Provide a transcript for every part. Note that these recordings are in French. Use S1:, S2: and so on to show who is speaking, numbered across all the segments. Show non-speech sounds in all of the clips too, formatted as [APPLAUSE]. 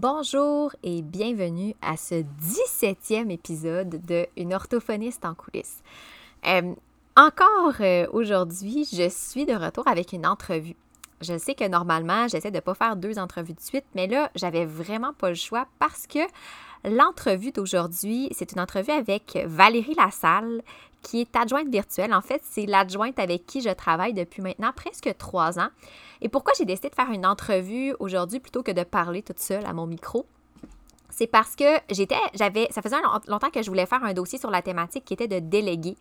S1: Bonjour et bienvenue à ce 17e épisode de Une orthophoniste en coulisses. Euh, encore euh, aujourd'hui, je suis de retour avec une entrevue. Je sais que normalement, j'essaie de ne pas faire deux entrevues de suite, mais là, j'avais vraiment pas le choix parce que l'entrevue d'aujourd'hui, c'est une entrevue avec Valérie Lassalle, qui est adjointe virtuelle. En fait, c'est l'adjointe avec qui je travaille depuis maintenant presque trois ans. Et pourquoi j'ai décidé de faire une entrevue aujourd'hui plutôt que de parler toute seule à mon micro? c'est parce que j'étais, j'avais, ça faisait longtemps que je voulais faire un dossier sur la thématique qui était de déléguer.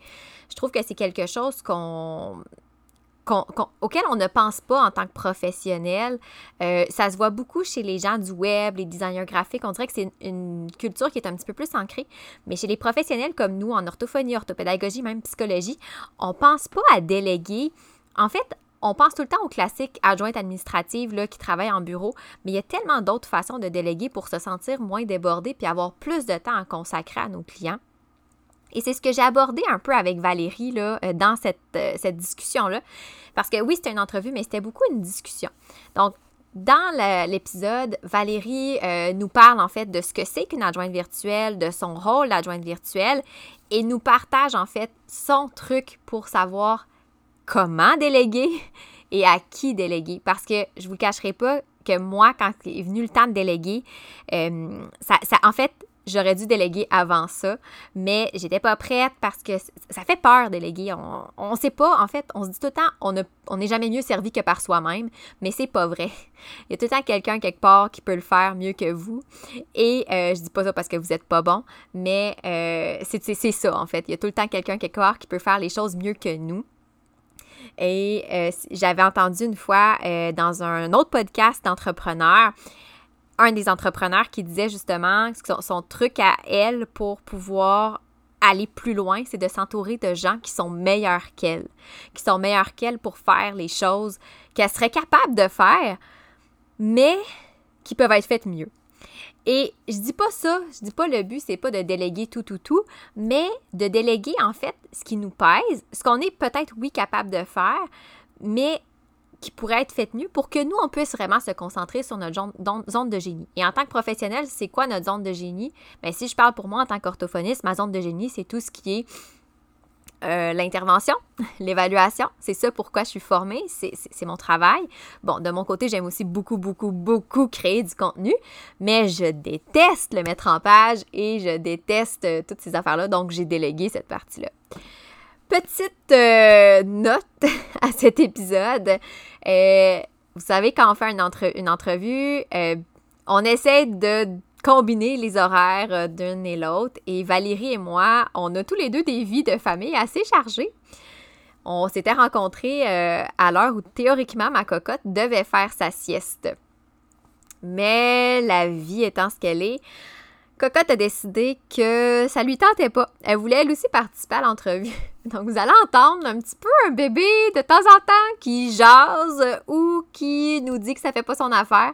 S1: Je trouve que c'est quelque chose qu'on, auquel on ne pense pas en tant que professionnel. Euh, ça se voit beaucoup chez les gens du web, les designers graphiques. On dirait que c'est une, culture qui est un petit peu plus ancrée. Mais chez les professionnels comme nous, en orthophonie, orthopédagogie, même psychologie, on ne pense pas à déléguer. En fait, on pense tout le temps aux classiques adjointes administratives là, qui travaillent en bureau, mais il y a tellement d'autres façons de déléguer pour se sentir moins débordé puis avoir plus de temps à consacrer à nos clients. Et c'est ce que j'ai abordé un peu avec Valérie là, euh, dans cette, euh, cette discussion-là. Parce que oui, c'était une entrevue, mais c'était beaucoup une discussion. Donc, dans l'épisode, Valérie euh, nous parle en fait de ce que c'est qu'une adjointe virtuelle, de son rôle d'adjointe virtuelle, et nous partage en fait son truc pour savoir comment déléguer [LAUGHS] et à qui déléguer. Parce que je ne vous cacherai pas que moi, quand est venu le temps de déléguer, euh, ça, en fait, j'aurais dû déléguer avant ça, mais j'étais pas prête parce que ça fait peur déléguer. On ne sait pas, en fait, on se dit tout le temps, on n'est jamais mieux servi que par soi-même, mais c'est pas vrai. Il y a tout le temps quelqu'un quelque part qui peut le faire mieux que vous. Et euh, je dis pas ça parce que vous êtes pas bon, mais euh, c'est ça, en fait. Il y a tout le temps quelqu'un quelque part qui peut faire les choses mieux que nous. Et euh, j'avais entendu une fois euh, dans un autre podcast d'entrepreneurs, un des entrepreneurs qui disait justement que son, truc à elle pour pouvoir aller plus loin, c'est de s'entourer de gens qui sont meilleurs qu'elle, qui sont meilleurs qu'elle pour faire les choses qu'elle serait capable de faire, mais qui peuvent être faites mieux. Et je dis pas ça, je dis pas le but, c'est pas de déléguer tout, tout, tout, mais de déléguer en fait ce qui nous pèse, ce qu'on est peut-être, oui, capable de faire, mais qui pourrait être fait mieux pour que nous, on puisse vraiment se concentrer sur notre zone, de génie. Et en tant que professionnel, c'est quoi notre zone de génie? Bien, si je parle pour moi en tant qu'orthophoniste, ma zone de génie, c'est tout ce qui est euh, l'intervention, [LAUGHS] l'évaluation, c'est ça pourquoi je suis formée, c'est mon travail. Bon, de mon côté, j'aime aussi beaucoup, beaucoup, beaucoup créer du contenu, mais je déteste le mettre en page et je déteste euh, toutes ces affaires-là, donc j'ai délégué cette partie-là. Petite euh, note [LAUGHS] à cet épisode. vous savez, quand on fait une, entrevue, on essaie de combiner les horaires euh, d'une et l'autre. Et Valérie et moi, on a tous les deux des vies de famille assez chargées. On s'était rencontrés euh, à l'heure où théoriquement ma cocotte devait faire sa sieste. Mais la vie étant ce qu'elle est, Cocotte a décidé que ça lui tentait pas. Elle voulait elle aussi participer à l'entrevue. [LAUGHS] Donc vous allez entendre un petit peu un bébé de temps en temps qui jase ou qui nous dit que ça fait pas son affaire.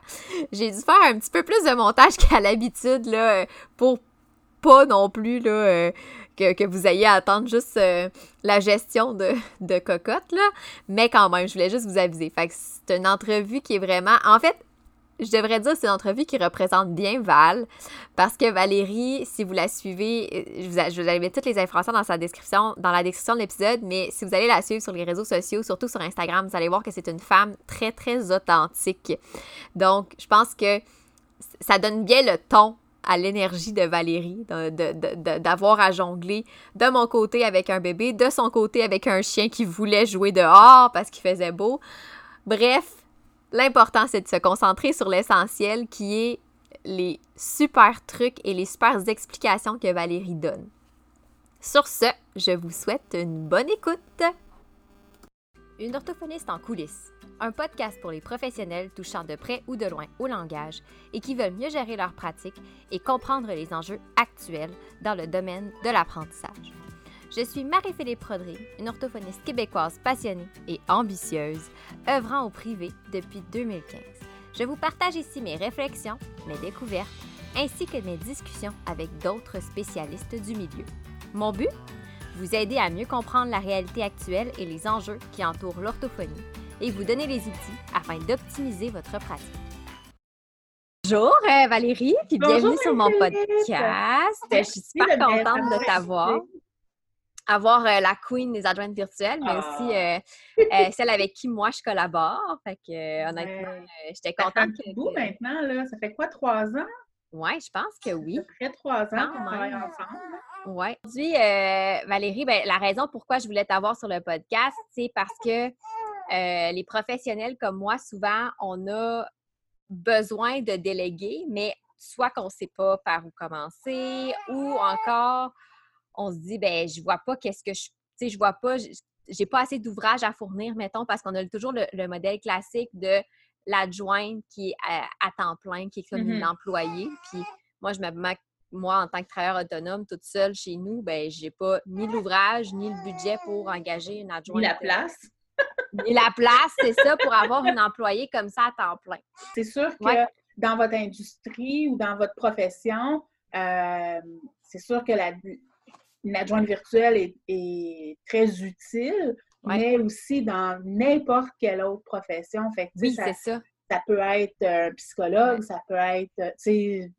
S1: J'ai dû faire un petit peu plus de montage [LAUGHS] qu'à l'habitude là pour pas non plus là euh, que, vous ayez à attendre juste euh, la gestion de, de cocotte là, mais quand même, je voulais juste vous aviser. Fait que c'est une entrevue qui est vraiment en fait je devrais dire c'est une entrevue qui représente bien Val parce que Valérie, si vous la suivez, je vous, je vous avais toutes les informations dans sa description, dans la description de l'épisode, mais si vous allez la suivre sur les réseaux sociaux, surtout sur Instagram, vous allez voir que c'est une femme très, très authentique. Donc, je pense que ça donne bien le ton à l'énergie de Valérie, d'avoir à jongler de mon côté avec un bébé, de son côté avec un chien qui voulait jouer dehors parce qu'il faisait beau. Bref, L'important, c'est de se concentrer sur l'essentiel qui est les super trucs et les super explications que Valérie donne. Sur ce, je vous souhaite une bonne écoute. Une orthophoniste en coulisses, un podcast pour les professionnels touchant de près ou de loin au langage et qui veulent mieux gérer leur pratique et comprendre les enjeux actuels dans le domaine de l'apprentissage. Je suis Marie-Philippe Rodry, une orthophoniste québécoise passionnée et ambitieuse, œuvrant au privé depuis 2015. Je vous partage ici mes réflexions, mes découvertes, ainsi que mes discussions avec d'autres spécialistes du milieu. Mon but? Vous aider à mieux comprendre la réalité actuelle et les enjeux qui entourent l'orthophonie et vous donner les outils afin d'optimiser votre pratique. bonjour euh, Valérie, puis bienvenue sur mon podcast. Je suis super contente de t'avoir. Avoir euh, la queen des adjointes virtuelles, mais aussi ah. celle avec qui moi je collabore. Fait que honnêtement, j'étais contente.
S2: Ça fait que... maintenant, là. Ça fait quoi, trois ans?
S1: Oui, je pense que oui.
S2: Ça fait trois ans qu'on travaille ensemble.
S1: Oui. Aujourd'hui, Valérie, ben, la raison pourquoi je voulais t'avoir sur le podcast, c'est parce que les professionnels comme moi, souvent, on a besoin de déléguer, mais soit qu'on ne sait pas par où commencer ou encore on se dit, ben je vois pas qu'est-ce que je. Tu sais, je vois pas, j'ai pas assez d'ouvrages à fournir, mettons, parce qu'on a toujours le, modèle classique de l'adjointe qui est à, temps plein, qui est comme une mm-hmm. employée. Puis moi, je me moi, en tant que travailleur autonome, toute seule chez nous, ben j'ai pas ni l'ouvrage, ni le budget pour engager une adjointe.
S2: Ni la place.
S1: Et la place, c'est ça, pour avoir une employée comme ça à temps plein.
S2: C'est sûr que dans votre industrie ou dans votre profession, euh, c'est sûr que la, une adjointe virtuelle est, très utile, mais aussi dans n'importe quelle autre profession.
S1: Fait oui, c'est ça.
S2: Ça peut être un psychologue, ça peut être, tu sais,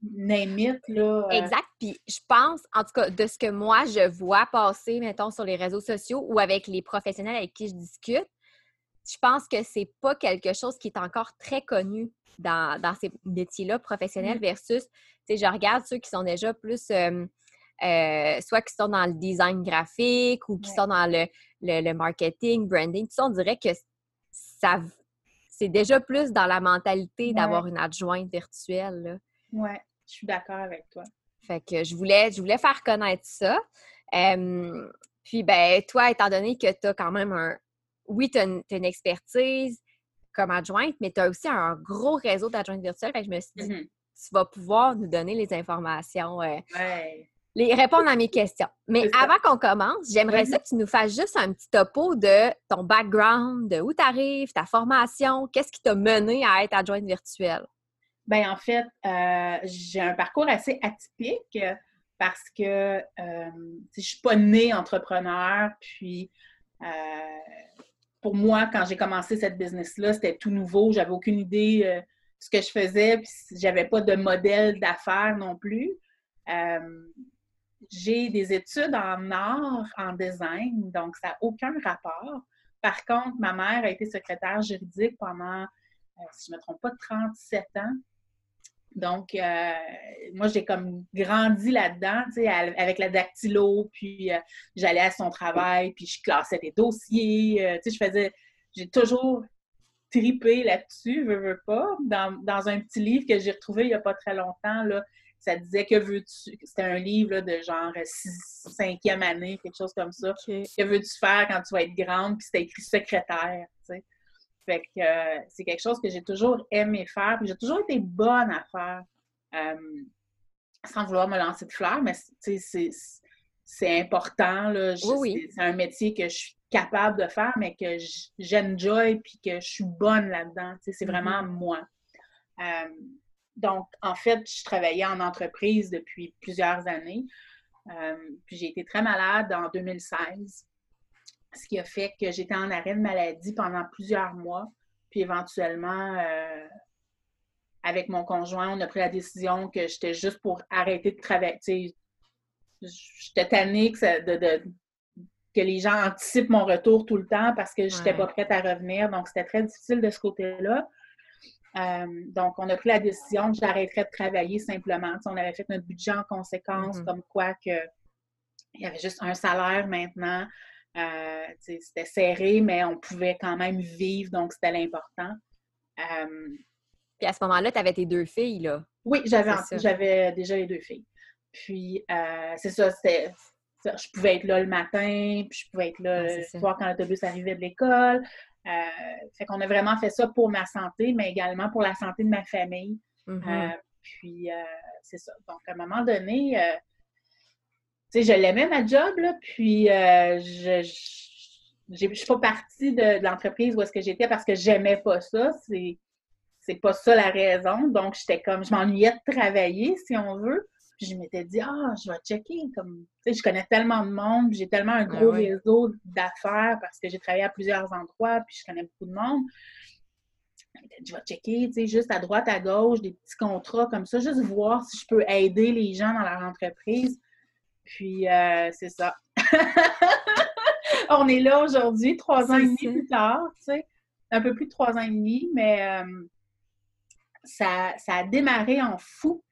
S2: là.
S1: Euh. Exact. Puis je pense, en tout cas, de ce que moi, je vois passer, mettons, sur les réseaux sociaux ou avec les professionnels avec qui je discute, je pense que c'est pas quelque chose qui est encore très connu dans, ces métiers-là professionnels mm. versus, tu sais, je regarde ceux qui sont déjà plus, euh, euh, soit qui sont dans le design graphique ou qui sont dans le, le, marketing, branding, tout ça, on dirait que ça, c'est déjà plus dans la mentalité d'avoir une adjointe virtuelle.
S2: Oui, je suis d'accord avec toi.
S1: Fait que je voulais, je voulais faire connaître ça. puis, ben, toi, étant donné que tu as quand même un, oui, tu as, une expertise comme adjointe, mais tu as aussi un gros réseau d'adjointes virtuelles. Fait que je me suis dit, mm-hmm. tu vas pouvoir nous donner les informations, euh, les, répondre à mes questions. Mais avant qu'on commence, j'aimerais ça que tu nous fasses juste un petit topo de ton background, de où tu arrives, ta formation, qu'est-ce qui t'a mené à être adjointe virtuelle?
S2: Bien, en fait, euh, j'ai un parcours assez atypique parce que euh, je ne suis pas née entrepreneur, puis pour moi, quand j'ai commencé cette business-là, c'était tout nouveau. J'avais aucune idée de euh, ce que je faisais, puis j'avais pas de modèle d'affaires non plus. Euh, j'ai des études en art, en design, donc ça n'a aucun rapport. Par contre, ma mère a été secrétaire juridique pendant, euh, si je ne me trompe pas, 37 ans. Donc, euh, moi, j'ai comme grandi là-dedans, avec la dactylo, puis euh, j'allais à son travail, puis je classais des dossiers, tu sais, je faisais, j'ai toujours tripé là-dessus, veux, veux pas, dans, un petit livre que j'ai retrouvé il n'y a pas très longtemps, là, ça disait que veux-tu, c'était un livre de genre 5e année, quelque chose comme ça, que veux-tu faire quand tu vas être grande, puis c'était écrit secrétaire, tu sais. Fait que euh, c'est quelque chose que j'ai toujours aimé faire, puis j'ai toujours été bonne à faire. Euh, sans vouloir me lancer de fleurs, mais c'est important. Là. C'est un métier que je suis capable de faire, mais que j'enjoy puis que je suis bonne là-dedans. C'est vraiment mm-hmm. moi. Euh, donc, en fait, je travaillais en entreprise depuis plusieurs années. puis j'ai été très malade en 2016 ce qui a fait que j'étais en arrêt de maladie pendant plusieurs mois. Puis éventuellement, euh, avec mon conjoint, on a pris la décision que j'étais juste pour arrêter de travailler. J'étais tannée que, que les gens anticipent mon retour tout le temps parce que je n'étais pas prête à revenir. Donc, c'était très difficile de ce côté-là. Euh, donc, on a pris la décision que j'arrêterais de travailler simplement. on avait fait notre budget en conséquence, mm-hmm. comme quoi que il y avait juste un salaire maintenant. Euh, c'était serré, mais on pouvait quand même vivre, donc c'était l'important.
S1: Euh, Puis à ce moment-là, tu avais tes deux filles, là?
S2: Oui, j'avais déjà les deux filles. Puis c'est ça, c'était. Je pouvais être là le matin, puis je pouvais être là le soir quand l'autobus arrivait de l'école. Fait qu'on a vraiment fait ça pour ma santé, mais également pour la santé de ma famille. Mm-hmm. puis c'est ça. Donc, à un moment donné, je l'aimais ma job, là, puis euh, je ne suis pas partie de, l'entreprise où est-ce que j'étais parce que j'aimais pas ça. C'est, c'est pas ça la raison. Donc, j'étais comme, je m'ennuyais de travailler, si on veut. Puis je m'étais dit, ah, je vais checker. Comme, je connais tellement de monde, j'ai tellement un gros ah réseau d'affaires parce que j'ai travaillé à plusieurs endroits, puis je connais beaucoup de monde. je vais checker, tu sais, juste à droite, à gauche, des petits contrats comme ça, juste voir si je peux aider les gens dans leur entreprise. Puis, euh, c'est ça. [LAUGHS] On est là aujourd'hui, trois ans et demi plus tard, tu sais, un peu plus de trois ans et demi, mais euh, ça, ça, a démarré en fou.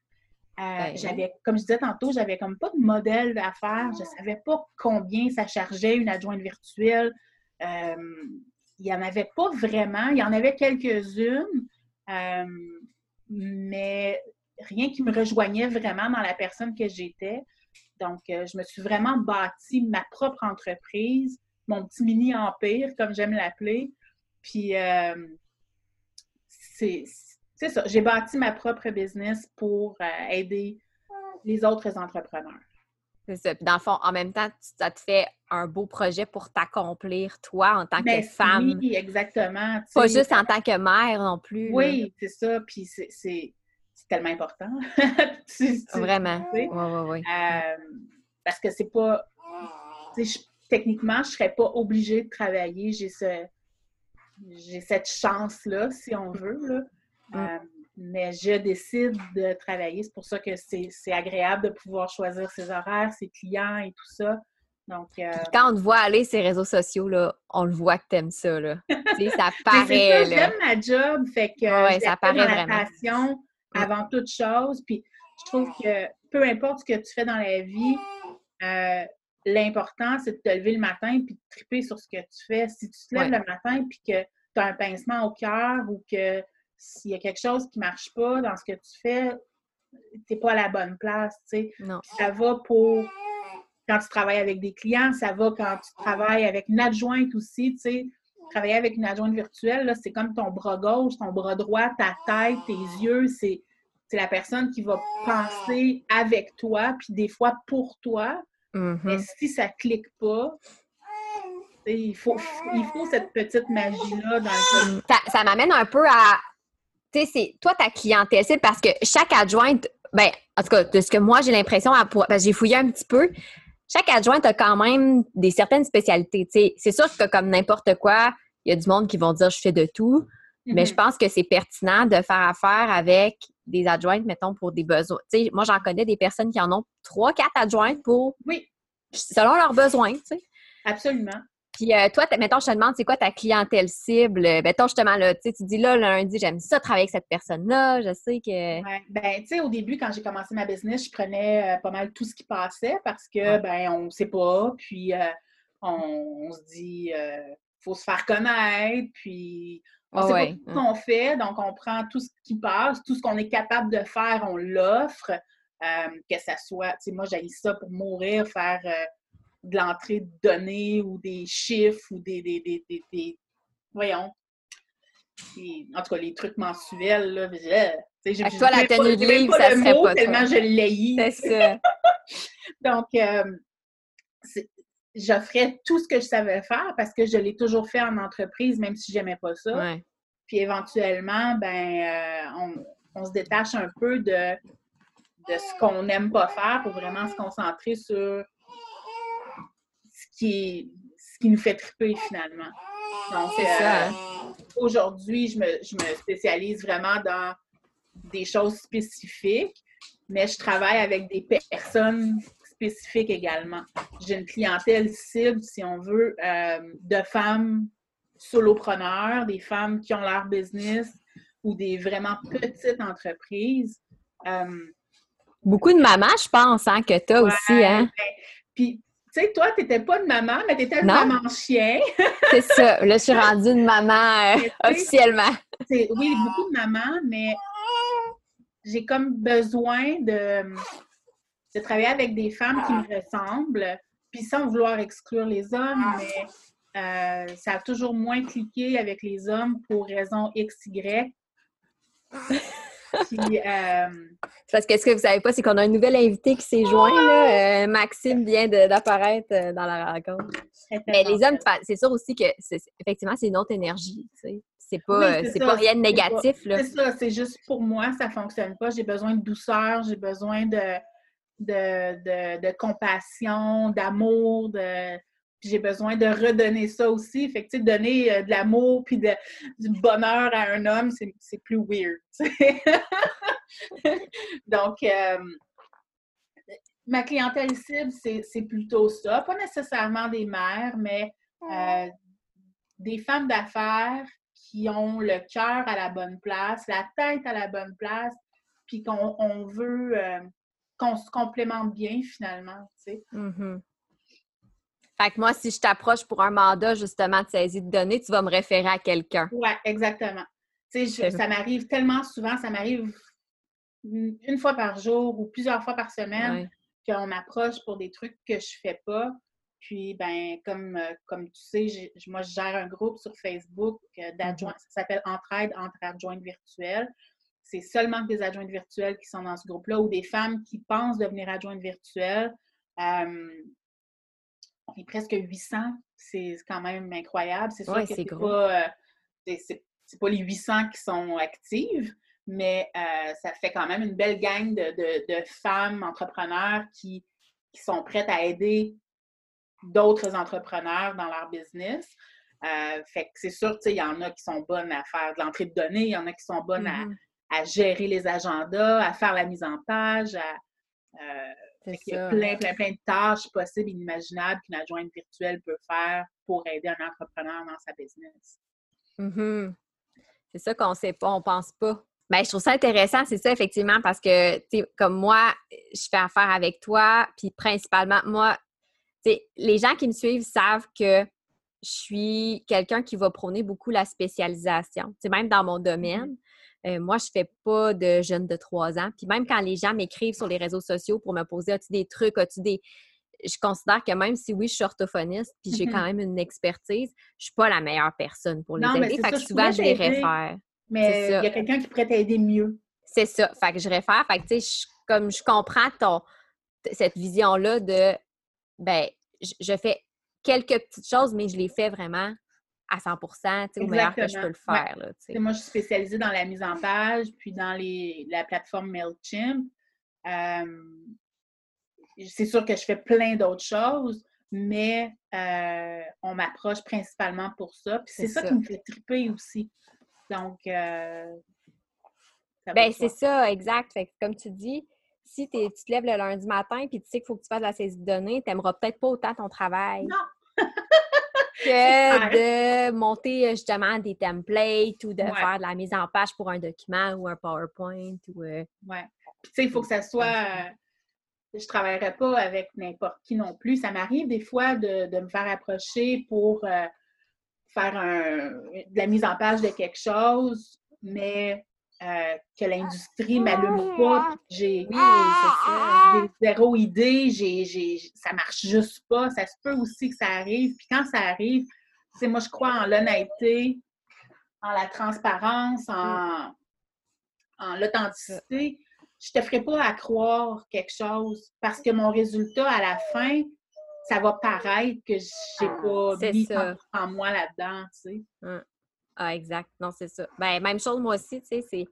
S2: Euh, ben j'avais, comme je disais tantôt, j'avais comme pas de modèle d'affaires. Je savais pas combien ça chargeait une adjointe virtuelle. il n'y en avait pas vraiment. Il y en avait quelques-unes, mais rien qui me rejoignait vraiment dans la personne que j'étais. Donc, euh, je me suis vraiment bâti ma propre entreprise, mon petit mini-empire, comme j'aime l'appeler. Puis, euh, c'est ça. J'ai bâti ma propre business pour euh, aider les autres entrepreneurs.
S1: C'est ça. Puis dans le fond, en même temps, ça te fait un beau projet pour t'accomplir, toi, en tant que ben, femme.
S2: Oui, exactement.
S1: Pas juste en tant que mère non plus.
S2: Oui, c'est ça. Puis c'est tellement important. [LAUGHS]
S1: Vraiment. Oui, oui, oui.
S2: parce que c'est pas. techniquement, je serais pas obligée de travailler. J'ai ce, j'ai cette chance-là, si on veut. Là. Mm. Euh, mais je décide de travailler. C'est pour ça que c'est agréable de pouvoir choisir ses horaires, ses clients et tout ça. Donc, euh,
S1: Quand on te voit aller sur les réseaux sociaux, là, on le voit que tu aimes ça. Là. [LAUGHS] ça paraît.
S2: J'aime ma job, fait que ouais, ça paraît vraiment. Mm. avant toute chose. Puis je trouve que peu importe ce que tu fais dans la vie, euh, l'important, c'est de te lever le matin puis de triper sur ce que tu fais. Si tu te lèves le matin puis que tu as un pincement au cœur ou que s'il y a quelque chose qui ne marche pas dans ce que tu fais, tu n'es pas à la bonne place.
S1: Non.
S2: Ça va pour quand tu travailles avec des clients, ça va quand tu travailles avec une adjointe aussi. sais travailler avec une adjointe virtuelle, c'est comme ton bras gauche, ton bras droit, ta tête, tes yeux, c'est la personne qui va penser avec toi, puis des fois pour toi. Mais mm-hmm. si ça clique pas, il faut, il faut cette petite magie-là dans le
S1: Ça, ça m'amène un peu à. Tu sais, c'est toi, ta clientèle, c'est parce que chaque adjointe, ben, en tout cas, de ce que moi j'ai l'impression, j'ai fouillé un petit peu, chaque adjointe a quand même des certaines spécialités. C'est sûr que comme n'importe quoi, il y a du monde qui vont dire je fais de tout. Mais je mhm. pense que c'est pertinent de faire affaire avec des adjointes, mettons, pour des besoins. sais, moi, j'en connais des personnes qui en ont trois, quatre adjointes pour.
S2: Oui.
S1: Selon leurs besoins, tu sais.
S2: Absolument.
S1: Puis euh, toi, mettons, je te demande, c'est quoi ta clientèle cible? Mettons, justement, là, tu dis là, lundi, j'aime ça travailler avec cette personne-là, je sais que...
S2: Ouais. Ben, tu sais, au début, quand j'ai commencé ma business, je prenais euh, pas mal tout ce qui passait parce que, ben, on ne sait pas, puis euh, on, se dit, il faut se faire connaître, puis on ah sait pas ce qu'on fait, donc on prend tout ce qui passe, tout ce qu'on est capable de faire, on l'offre, que ça soit, tu sais, moi, j'ai ça pour mourir, faire de l'entrée de données ou des chiffres ou des, des, des, des, voyons, en tout cas, les trucs mensuels, là,
S1: j'ai, toi, la tenue de livre, ça serait mot, pas
S2: tellement je l'ai
S1: C'est ça. [LAUGHS]
S2: Donc, euh, j'offrais tout ce que je savais faire parce que je l'ai toujours fait en entreprise, même si j'aimais pas ça. Puis éventuellement, ben, euh, on, on, se détache un peu de, de ce qu'on n'aime pas faire pour vraiment se concentrer sur qui, ce qui nous fait triper finalement. Donc, euh, aujourd'hui, je me, je me, spécialise vraiment dans des choses spécifiques, mais je travaille avec des personnes spécifiques également. J'ai une clientèle cible, si on veut, euh, de femmes solopreneurs, des femmes qui ont leur business ou des vraiment petites entreprises. Euh,
S1: Beaucoup de mamans, je pense, hein, que tu as aussi. Hein?
S2: Ben, puis, tu sais, toi, tu n'étais pas une maman, mais tu étais une maman chien. [LAUGHS]
S1: c'est ça. Là, je suis rendue une maman euh, officiellement.
S2: oui, beaucoup de mamans, mais j'ai comme besoin de, de travailler avec des femmes qui me ressemblent, puis sans vouloir exclure les hommes, mais euh, ça a toujours moins cliqué avec les hommes pour raison X, Y.
S1: Euh, Parce que ce que vous savez pas, c'est qu'on a un nouvel invité qui s'est joint. Là. Euh, Maxime vient d'apparaître euh, dans la rencontre. Mais les hommes, c'est sûr aussi que effectivement, c'est une autre énergie. C'est pas, c'est pas rien de négatif.
S2: C'est ça, c'est juste pour moi, ça fonctionne pas. J'ai besoin de douceur, j'ai besoin de, de, de, compassion, d'amour, de puis j'ai besoin de redonner ça aussi. Fait que, donner euh, de l'amour puis de, du bonheur à un homme, c'est plus weird. [LAUGHS] Donc, euh, ma clientèle cible, c'est plutôt ça. Pas nécessairement des mères, mais euh, des femmes d'affaires qui ont le cœur à la bonne place, la tête à la bonne place, puis qu'on veut qu'on se complémente bien finalement. Tu sais.
S1: Fait que moi, si je t'approche pour un mandat justement de saisie de données, tu vas me référer à quelqu'un.
S2: Oui, exactement. Tu sais, ça m'arrive tellement souvent, ça m'arrive une fois par jour ou plusieurs fois par semaine qu'on m'approche pour des trucs que je fais pas. Puis, ben, comme, euh, comme tu sais, moi, je gère un groupe sur Facebook euh, d'adjoints. Mm-hmm. Ça s'appelle Entraide entre adjointes virtuelles. C'est seulement des adjointes virtuelles qui sont dans ce groupe-là ou des femmes qui pensent devenir adjointes virtuelles. Euh, on est presque 800. C'est quand même incroyable. C'est sûr que c'est pas, euh, c'est pas les 800 qui sont actives, mais euh, ça fait quand même une belle gang de, femmes entrepreneurs qui, sont prêtes à aider d'autres entrepreneurs dans leur business. Euh, fait que c'est sûr, il y en a qui sont bonnes à faire de l'entrée de données, il y en a qui sont bonnes à, mm-hmm. gérer les agendas, à faire la mise en page, à, il y a plein, plein, plein de tâches possibles et inimaginables qu'une adjointe virtuelle peut faire pour aider un entrepreneur dans sa business.
S1: Mm-hmm. C'est ça qu'on ne sait pas, on ne pense pas. Bien, je trouve ça intéressant, c'est ça, effectivement, parce que, comme moi, je fais affaire avec toi, puis principalement, moi, les gens qui me suivent savent que je suis quelqu'un qui va prôner beaucoup la spécialisation. C'est même dans mon mm-hmm. domaine. Euh, moi, je fais pas de jeunes de trois ans. Puis même quand les gens m'écrivent sur les réseaux sociaux pour me poser as-tu des trucs, as-tu des. Je considère que même si oui, je suis orthophoniste, puis j'ai quand [LAUGHS] même une expertise, je suis pas la meilleure personne pour les aider. Fait que souvent, je les réfère.
S2: Mais il y a quelqu'un qui pourrait t'aider mieux.
S1: C'est ça. Fait que je réfère. Fait que, tu sais, comme je comprends ton, cette vision-là de, ben, je fais quelques petites choses, mais je les fais vraiment à 100% au meilleur que je peux le faire.
S2: moi, je suis spécialisée dans la mise en page, puis dans les, la plateforme MailChimp. Euh, c'est sûr que je fais plein d'autres choses, mais euh, on m'approche principalement pour ça. Puis c'est ça. qui me fait triper aussi. Donc, euh,
S1: ben, c'est ça, exact. comme tu dis, si tu te lèves le lundi matin puis tu sais qu'il faut que tu fasses la saisie de données, tu n'aimeras peut-être pas autant ton travail.
S2: Non! [LAUGHS]
S1: que de monter euh, justement des templates ou de faire de la mise en page pour un document ou un PowerPoint. Ou,
S2: euh, Ouais. tu sais, il faut que ça soit. Euh, je ne travaillerai pas avec n'importe qui non plus. Ça m'arrive des fois de, me faire approcher pour faire de la mise en page de quelque chose, mais que l'industrie ne m'allume pas. J'ai zéro idée, j'ai, ça marche juste pas. Ça se peut aussi que ça arrive. Puis quand ça arrive, c'est moi, je crois en l'honnêteté, en la transparence, en, en l'authenticité. Je ne te ferai pas à croire quelque chose parce que mon résultat à la fin, ça va paraître que j'ai pas mis en moi là-dedans, tu sais.
S1: Ah, exact. Non, c'est ça. Ben, même chose, moi aussi, tu sais, c'est.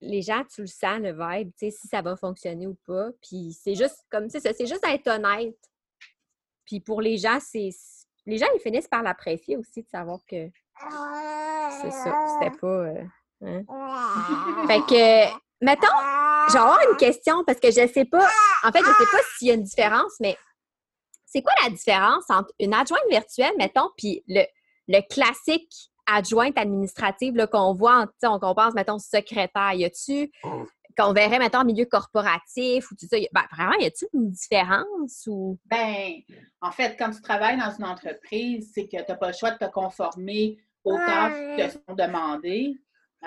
S1: Les gens, tu le sens, le vibe, tu sais, si ça va fonctionner ou pas. Puis c'est juste, comme, tu sais, c'est juste être honnête. Puis pour les gens, c'est. Les gens, ils finissent par l'apprécier aussi, de savoir que. C'est ça. C'était pas. Euh, hein. fait que, mettons, j'ai avoir une question parce que je sais pas. En fait, je sais pas s'il y a une différence, mais c'est quoi la différence entre une adjointe virtuelle, mettons, puis le, le classique adjointe administrative qu'on voit, on, qu'on pense, mettons, secrétaire. Y a-tu qu'on verrait, mettons, en milieu corporatif ou tout ça? Ben, vraiment, y a-t-il une différence ou?
S2: Ben, en fait, quand tu travailles dans une entreprise, c'est que tu n'as pas le choix de te conformer aux tâches qui te sont demandées.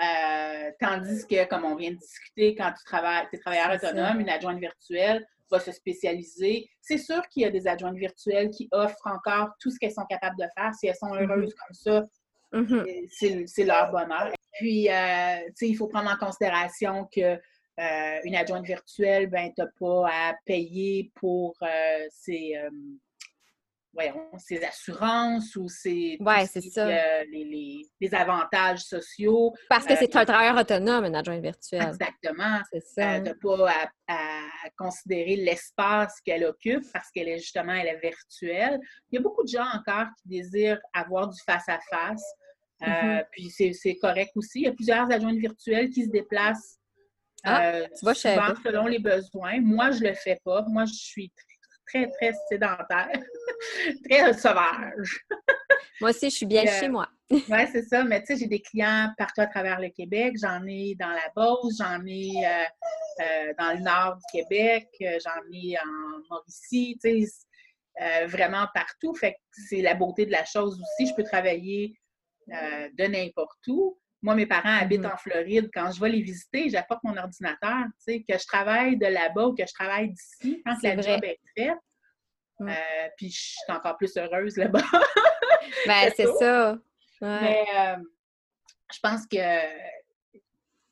S2: Euh, tandis que, comme on vient de discuter, quand tu travailles, es travailleur autonome, une adjointe virtuelle va se spécialiser. C'est sûr qu'il y a des adjointes virtuelles qui offrent encore tout ce qu'elles sont capables de faire. Si elles sont mm-hmm. heureuses comme ça, Mm-hmm. C'est leur bonheur. Puis, euh, tu sais, il faut prendre en considération que euh, une adjointe virtuelle, ben, tu n'as pas à payer pour euh, ses, ses, assurances ou ses, les, les, avantages sociaux.
S1: Parce que c'est un travailleur autonome, une adjointe virtuelle.
S2: Exactement. C'est ça. tu n'as pas à, considérer l'espace qu'elle occupe parce qu'elle est justement, elle est virtuelle. Il y a beaucoup de gens encore qui désirent avoir du face-à-face. Euh, mm-hmm. Puis c'est correct aussi. Il y a plusieurs adjointes virtuelles qui se déplacent ah, euh, souvent selon les besoins. Moi, je ne le fais pas. Moi, je suis très, très sédentaire, [LAUGHS] très sauvage. [LAUGHS]
S1: moi aussi, je suis bien chez moi. [LAUGHS]
S2: oui, c'est ça. Mais tu sais, j'ai des clients partout à travers le Québec. J'en ai dans la Beauce, j'en ai euh, euh, dans le nord du Québec, euh, j'en ai en Mauricie, tu sais, vraiment partout. Fait que c'est la beauté de la chose aussi. Je peux travailler de n'importe où. Moi, mes parents habitent mm-hmm. en Floride. Quand je vais les visiter, j'apporte mon ordinateur. Tu sais, que je travaille de là-bas ou que je travaille d'ici, quand la job est faite. Mm. puis je suis encore plus heureuse là-bas. [LAUGHS]
S1: ben, c'est ça.
S2: Mais euh, je pense que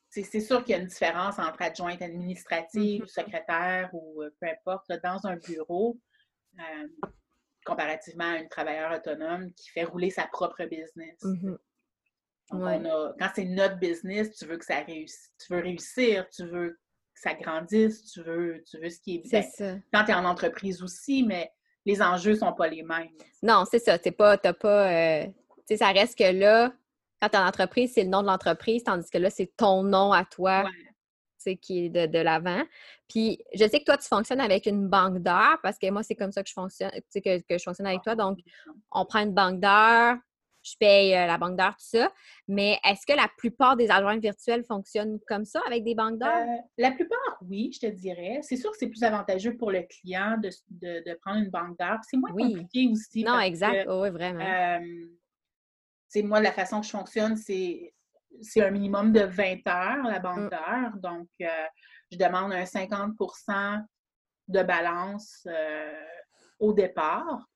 S2: c'est sûr qu'il y a une différence entre adjointe administrative, mm-hmm. secrétaire ou euh, peu importe, dans un bureau, euh, comparativement à un travailleur autonome qui fait rouler sa propre business.
S1: Mm-hmm.
S2: quand c'est notre business, tu veux que ça réussisse, tu veux réussir, tu veux que ça grandisse, tu veux, tu veux ce qui est bien.
S1: Ça.
S2: Quand tu es en entreprise aussi, mais les enjeux ne sont pas les mêmes.
S1: Non, c'est ça. Tu pas, pas sais, ça reste que là, quand tu es en entreprise, c'est le nom de l'entreprise, tandis que là, c'est ton nom à toi qui est de, de l'avant. Puis, je sais que toi, tu fonctionnes avec une banque d'heures parce que moi, c'est comme ça que je fonctionne, que, que je fonctionne avec toi. Donc, on prend une banque d'heures, je paye euh, la banque d'heures, tout ça. Mais est-ce que la plupart des adjointes virtuelles fonctionnent comme ça avec des banques d'heures? Euh,
S2: la plupart, oui, je te dirais. C'est sûr que c'est plus avantageux pour le client de, de, prendre une banque d'heures. C'est moins compliqué aussi.
S1: Non, exact. oui, vraiment.
S2: Euh, moi, la façon que je fonctionne, c'est un minimum de 20 heures, la banque mm. d'heures. Donc, euh, je demande un 50% de balance euh, au départ.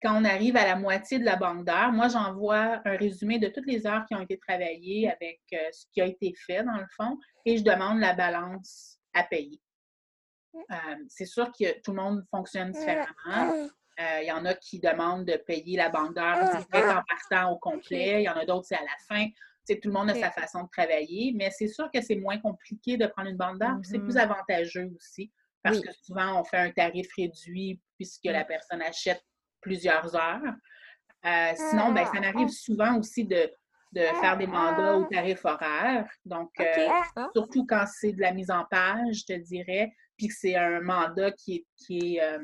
S2: Quand on arrive à la moitié de la banque d'heures, moi, j'envoie un résumé de toutes les heures qui ont été travaillées avec euh, ce qui a été fait, dans le fond, et je demande la balance à payer. c'est sûr que tout le monde fonctionne différemment. Il euh, y en a qui demandent de payer la banque d'heures en partant au complet. Il y en a d'autres, c'est à la fin. Tout le monde a sa façon de travailler, mais c'est sûr que c'est moins compliqué de prendre une banque d'heures. C'est plus mm-hmm. avantageux aussi parce que souvent, on fait un tarif réduit puisque la personne achète plusieurs heures. Euh, sinon, ben, ça m'arrive souvent aussi de, faire des mandats au tarif horaire. Donc, euh, surtout quand c'est de la mise en page, je te dirais, puis que c'est un mandat qui est, qui est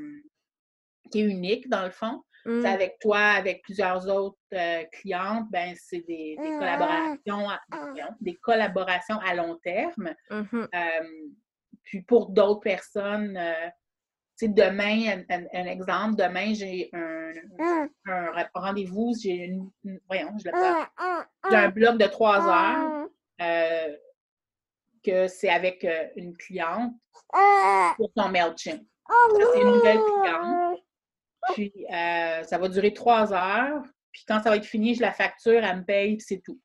S2: qui est unique dans le fond. Mmh. Avec toi, avec plusieurs autres euh, clientes, ben, c'est des, mmh. collaborations à, mmh. des collaborations à long terme. puis pour d'autres personnes, euh, demain, un, exemple, demain, j'ai un, rendez-vous, j'ai une, voyons, je j'ai un bloc de trois heures euh, que c'est avec une cliente pour son MailChimp. C'est une nouvelle cliente. Puis, euh, ça va durer trois heures. Puis, quand ça va être fini, je la facture, elle me paye, puis c'est tout.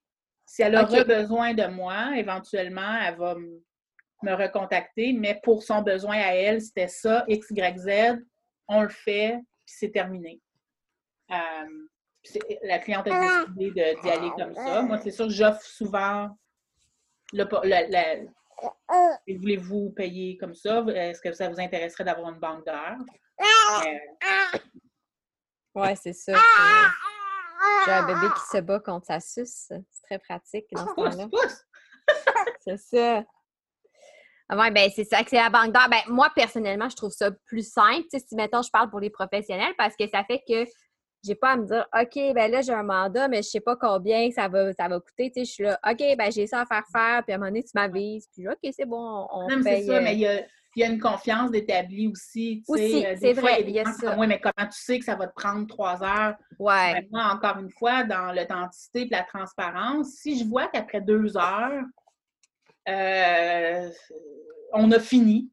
S2: Si elle aura besoin de moi, éventuellement, elle va me recontacter. Mais pour son besoin à elle, c'était ça, X, Y, Z. On le fait, puis c'est terminé. Euh, la cliente a décidé d'y aller comme ça. Moi, c'est sûr que j'offre souvent le, Voulez-vous payer comme ça? Est-ce que ça vous intéresserait d'avoir une banque d'heures?
S1: Euh, ouais, c'est ça. J'ai un bébé qui se bat contre sa suce. C'est très pratique dans ce [LAUGHS] temps-là. c'est ça. Ah ouais, ben c'est ça que c'est la banque d'heures. Ben, moi, personnellement, je trouve ça plus simple. si maintenant je parle pour les professionnels parce que ça fait que j'ai pas à me dire OK, ben là, j'ai un mandat, mais je sais pas combien ça va, ça va coûter. Tu sais, je suis là, OK, ben j'ai ça à faire faire, puis à un moment donné, tu m'avises. Puis OK, c'est bon, on
S2: non, c'est ça, mais il y a, il y a une confiance d'établie aussi.
S1: Aussi, euh, c'est vrai. Il y a ça.
S2: oui, mais comment tu sais que ça va te prendre trois heures?
S1: Ouais.
S2: Maintenant, encore une fois, dans l'authenticité et la transparence, si je vois qu'après deux heures, euh, on a fini,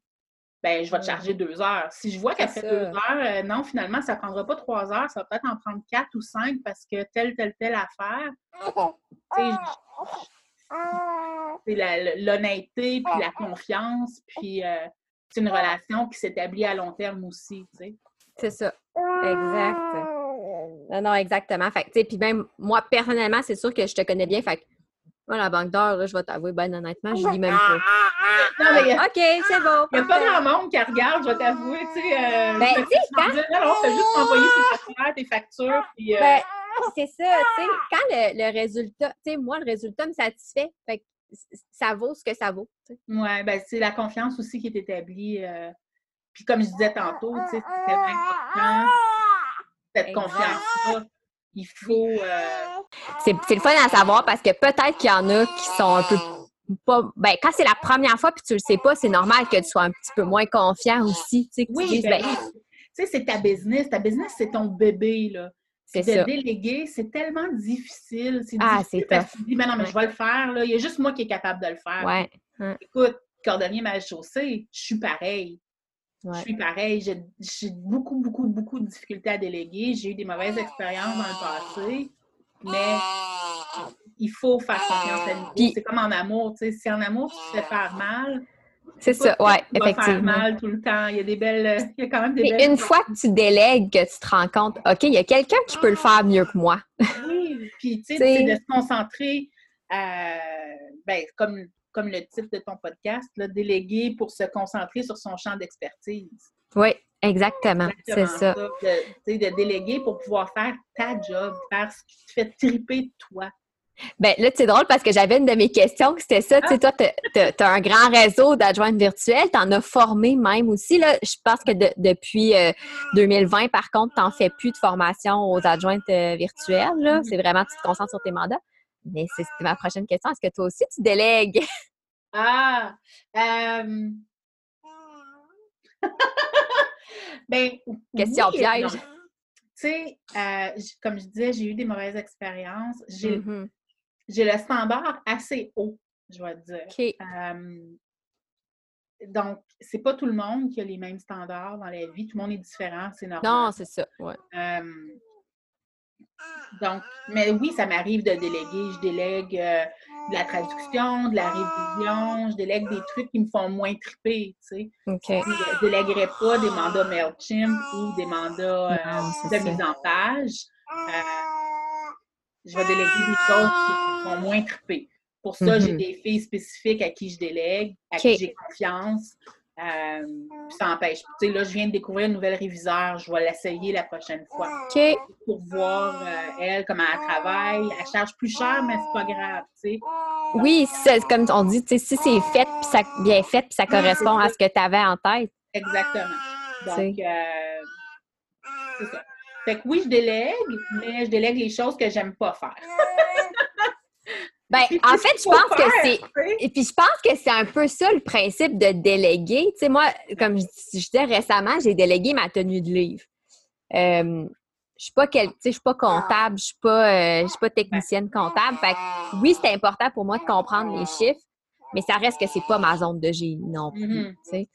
S2: ben, je vais te charger deux heures. Si je vois qu'après deux heures, euh, non, finalement, ça ne prendra pas trois heures, ça va peut-être en prendre quatre ou cinq parce que telle, telle, telle affaire. C'est l'honnêteté, puis la confiance, puis c'est une relation qui s'établit à long terme aussi, tu sais.
S1: C'est ça. Exact. Non, non, exactement. Fait puis même moi, personnellement, c'est sûr que je te connais bien. Fait Moi, la banque d'heures, je vais t'avouer, ben honnêtement, je lis même pas.
S2: Non, mais il y a,
S1: OK, c'est bon.
S2: il y a pas grand monde qui regarde, je vais t'avouer, tu sais. Euh,
S1: Ben, tu sais,
S2: non, non, fais juste envoyer tes factures, tes factures, puis... euh,
S1: Ben, c'est ça, tu sais, quand le, le résultat, tu sais, moi, le résultat me satisfait, fait que ça vaut ce que ça vaut.
S2: Ouais, ben c'est la confiance aussi qui est établie. euh, Puis comme je disais tantôt, tu sais, c'est tellement important, cette confiance-là. Il faut... euh,
S1: C'est le fun à savoir parce que peut-être qu'il y en a qui sont un peu pas. Ben, quand c'est la première fois puis tu le sais pas, c'est normal que tu sois un petit peu moins confiant aussi. Tu sais,
S2: Oui, ben
S1: ben,
S2: oui. Tu sais, c'est ta business. Ta business, c'est ton bébé, là.
S1: C'est
S2: de
S1: ça.
S2: déléguer, c'est tellement difficile. C'est
S1: Ah,
S2: difficile
S1: c'est
S2: parce que tu dis, mais non, mais je vais le faire, là. Il y a juste moi qui est capable de le faire.
S1: Ouais.
S2: Écoute, cordonnier mal chaussée, je suis pareil. Je suis pareil. J'ai j'ai beaucoup, beaucoup, beaucoup de difficultés à déléguer. J'ai eu des mauvaises expériences dans le passé, mais il faut faire confiance à C'est comme en amour, tu sais. Si en amour, tu te fais faire mal,
S1: C'est ça,
S2: faire
S1: effectivement.
S2: mal tout le temps. Il y a des belles... Il y a quand même des
S1: Mais
S2: belles...
S1: une fois que tu délègues, que tu te rends compte, OK, il y a quelqu'un qui peut le faire mieux que moi.
S2: Oui, puis tu sais, c'est de se concentrer, euh, ben, comme, comme le titre de ton podcast, là, déléguer pour se concentrer sur son champ d'expertise.
S1: Oui, exactement. C'est
S2: Exactement
S1: ça.
S2: De, de déléguer pour pouvoir faire ta job, faire ce qui te fait triper de toi.
S1: Ben là, c'est drôle parce que j'avais une de mes questions, que c'était ça. Tu sais, toi, tu as un grand réseau d'adjointes virtuelles. Tu en as formé même aussi. Là. Je pense que de- depuis euh, 2020, par contre, tu n'en fais plus de formation aux adjointes euh, virtuelles. là.
S2: Mhm.
S1: C'est vraiment, tu te concentres sur tes mandats. Mais c'est c'était ma prochaine question. Est-ce que toi aussi, tu délègues? [LAUGHS]
S2: Ah! euh, [LAUGHS] ben,
S1: Question
S2: oui
S1: piège.
S2: Tu sais, euh, comme je disais, j'ai eu des mauvaises expériences. J'ai
S1: Mhm.
S2: J'ai le standard assez haut, je vais te dire.
S1: OK.
S2: Euh, donc, c'est pas tout le monde qui a les mêmes standards dans la vie. Tout le monde est différent, c'est normal.
S1: Non, c'est ça. Ouais.
S2: Donc, mais oui, ça m'arrive de déléguer. Je délègue euh, de la traduction, de la révision, je délègue des trucs qui me font moins triper, tu sais.
S1: OK.
S2: Je déléguerai pas des mandats MailChimp ou des mandats euh,
S1: Non,
S2: de
S1: ça.
S2: mise en page. Euh, je vais déléguer des choses qui me font moins triper. Pour ça, j'ai
S1: Mhm.
S2: des filles spécifiques à qui je délègue, à qui j'ai confiance. Euh, puis ça empêche. Tu sais, là, je viens de découvrir une nouvelle réviseur. Je vais l'essayer la prochaine fois
S1: OK.
S2: pour voir, euh, elle, comment elle travaille. Elle charge plus cher, mais c'est pas grave, tu sais.
S1: Oui, c'est comme on dit, tu sais, si c'est fait, puis ça, bien fait, puis ça correspond à ce que tu avais en tête.
S2: Exactement. Donc, euh, c'est ça. Fait que oui, je délègue, mais je délègue les choses que j'aime pas faire. [LAUGHS]
S1: Ben, en fait, je pense que c'est. Et puis, je pense que c'est un peu ça le principe de déléguer. Tu sais, moi, comme je, je disais récemment, j'ai délégué ma tenue de livre. Euh, je suis pas quel, je suis pas comptable, je suis pas, euh, je suis pas technicienne comptable. Fait que, oui, c'est important pour moi de comprendre les chiffres, mais ça reste que c'est pas ma zone de génie non plus.
S2: Mhm.
S1: tu sais.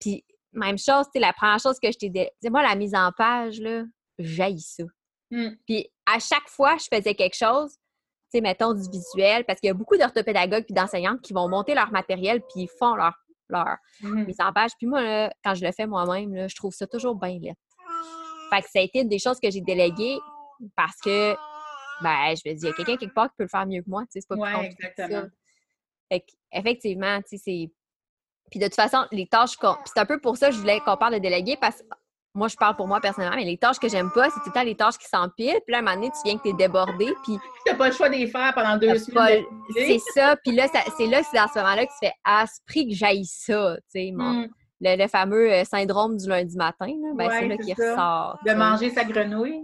S1: Puis, même chose, sais, la première chose que je t'ai dit, moi, la mise en page, là, j'haïs ça.
S2: Mm.
S1: Puis, à chaque fois, je faisais quelque chose, tu sais, mettons du visuel, parce qu'il y a beaucoup d'orthopédagogues puis d'enseignantes qui vont monter leur matériel puis ils font leur, leur
S2: Mhm.
S1: mise en page. Puis moi, là, quand je le fais moi-même, je trouve ça toujours bien laid. Fait que ça a été une des choses que j'ai déléguées parce que, ben, je me dis, il y a quelqu'un quelque part qui peut le faire mieux que moi, tu sais, c'est pas plus
S2: Ouais,
S1: compliqué que ça.
S2: exactement.
S1: Fait que, effectivement, tu sais, c'est. Puis de toute façon, les tâches c'est un peu pour ça que je voulais qu'on parle de déléguer parce que moi, je parle pour moi personnellement, mais les tâches que j'aime pas, c'est tout le temps les tâches qui s'empilent. Puis là, à un moment donné, tu viens que t'es débordé, puis
S2: T'as pas le choix de les faire pendant deux semaines.
S1: pas- c'est ça. Puis là, ça- c'est là, c'est dans ce moment-là que tu fais Ah, ce prix que j'aille ça, tu sais, mon-
S2: Mm.
S1: le, le fameux euh, syndrome du lundi matin, ben, c'est
S2: Ouais,
S1: là
S2: c'est ça.
S1: ressort.
S2: De
S1: tu
S2: manger sa grenouille.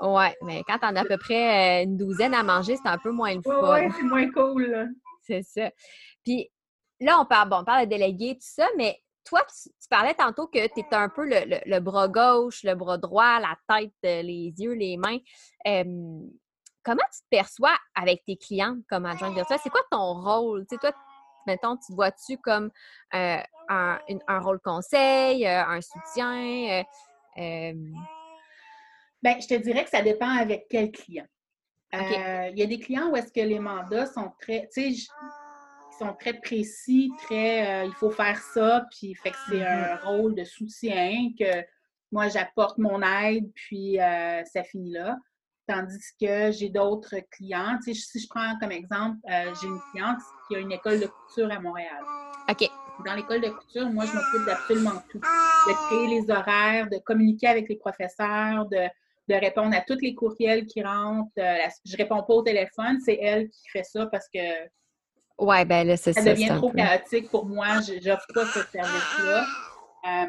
S1: Ouais, mais quand t'en as à peu près euh, une douzaine à manger, c'est un peu moins le fun.
S2: ouais, c'est moins cool.
S1: C'est ça. Puis là, on parle, bon, on parle de déléguer, tout ça, mais toi, tu, tu parlais tantôt que tu étais un peu le, le- le bras gauche, le bras droit, la tête, euh, les yeux, les mains. Euh, comment tu te perçois avec tes clients comme adjointe virtuelle? C'est quoi ton rôle? Tu sais, toi, mettons, tu te vois-tu comme euh, un, une- un rôle conseil, euh, un soutien? euh,
S2: Ben, je te dirais que ça dépend avec quel client. Euh, Il y a des clients où est-ce que les mandats sont très, tu sais, sont très précis, très, euh, il faut faire ça, puis fait que c'est un rôle de soutien que moi j'apporte mon aide, puis euh, ça finit là. Tandis que j'ai d'autres clients. si je prends comme exemple, euh, j'ai une cliente qui a une école de couture à Montréal.
S1: OK.
S2: Dans l'école de couture, moi, je m'occupe d'absolument tout. De créer les horaires, de communiquer avec les professeurs, de, répondre à tous les courriels qui rentrent. Euh, je réponds pas au téléphone, c'est elle qui fait ça parce que
S1: ouais, ben là, c'est ça.
S2: Ça devient trop chaotique pour moi. Je n'offre pas ce service-là. Euh,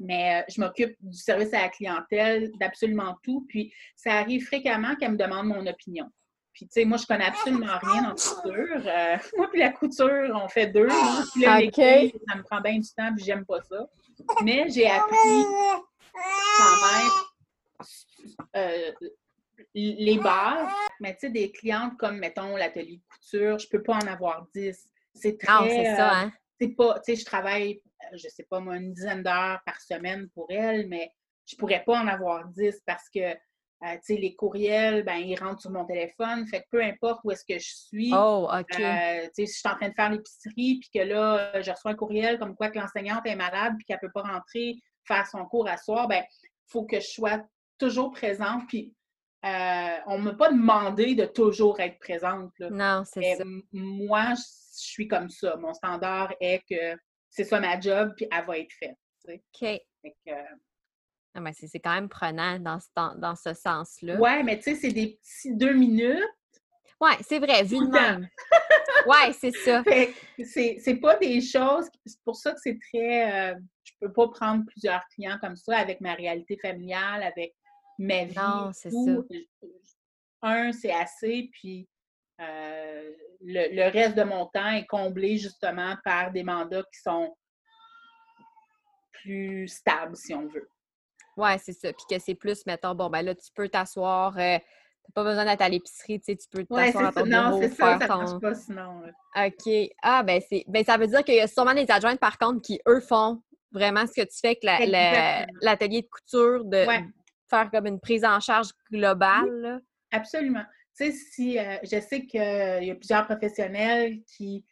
S2: mais euh, je m'occupe du service à la clientèle, d'absolument tout. Puis ça arrive fréquemment qu'elle me demande mon opinion. Puis, tu sais, moi, je connais absolument rien en couture. Euh, [LAUGHS] moi, puis la couture, on fait deux. Puis là, ça me prend bien du temps, puis j'aime pas ça. Mais j'ai appris quand même euh, les bases. Mais tu sais, des clientes comme, mettons, l'atelier de couture, je peux pas en avoir dix. C'est très...
S1: Non, c'est ça, hein?
S2: c'est pas, tu sais, je travaille je sais pas moi, une dizaine d'heures par semaine pour elle, mais je pourrais pas en avoir dix parce que, euh, tu sais, les courriels, ben, ils rentrent sur mon téléphone. Fait que peu importe où est-ce que je suis.
S1: Oh, OK.
S2: Euh, tu sais, si je suis en train de faire l'épicerie, puis que là, je reçois un courriel comme quoi que l'enseignante est malade, puis qu'elle peut pas rentrer faire son cours à soir, ben, il faut que je sois toujours présente. Puis, euh, on ne m'a pas demandé de toujours être présente.
S1: Non, c'est ça.
S2: Moi, je suis comme ça. Mon standard est que c'est ça ma job, puis elle va être faite.
S1: OK. Ah, c'est quand même prenant dans ce, dans ce sens-là.
S2: Ouais, mais tu sais, c'est des petits deux minutes.
S1: Ouais, c'est vrai, vu de même. ouais, c'est ça. [LAUGHS]
S2: C'est pas des choses. C'est pour ça que c'est très. Euh, je peux pas prendre plusieurs clients comme ça avec ma réalité familiale, avec ma vie.
S1: Non, c'est ça.
S2: Un, c'est assez, puis euh, le, reste de mon temps est comblé justement par des mandats qui sont plus stables, si on veut.
S1: Oui, c'est ça. Puis que c'est plus, mettons, bon, ben là, tu peux t'asseoir, euh, tu n'as pas besoin d'être à l'épicerie, tu sais, tu peux t'asseoir à ton
S2: Non,
S1: c'est
S2: ça, ça marche pas sinon.
S1: OK. Ah, ben, c'est... ben ça veut dire qu'il y a sûrement des adjointes, par contre, qui, eux, font vraiment ce que tu fais avec l'atelier de couture, de faire comme une prise en charge globale.
S2: absolument sais, si euh, je sais qu'il y a plusieurs professionnels qui,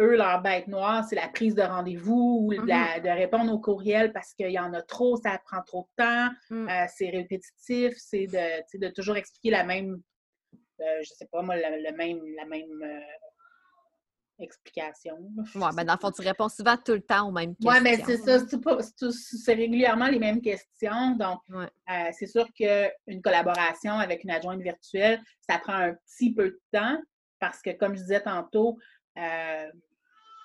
S2: eux, leur bête noire, c'est la prise de rendez-vous ou mm-hmm. de répondre aux courriels parce qu'il y en a trop, ça prend trop de temps, mm. euh, c'est répétitif, c'est de, de, toujours expliquer la même, euh, je sais pas moi, le même, la même explication.
S1: Oui, ben dans le fond, tu réponds souvent tout le temps aux mêmes questions.
S2: Oui, mais c'est ça, c'est régulièrement les mêmes questions. Donc, euh, c'est sûr qu'une collaboration avec une adjointe virtuelle, ça prend un petit peu de temps parce que, comme je disais tantôt, euh,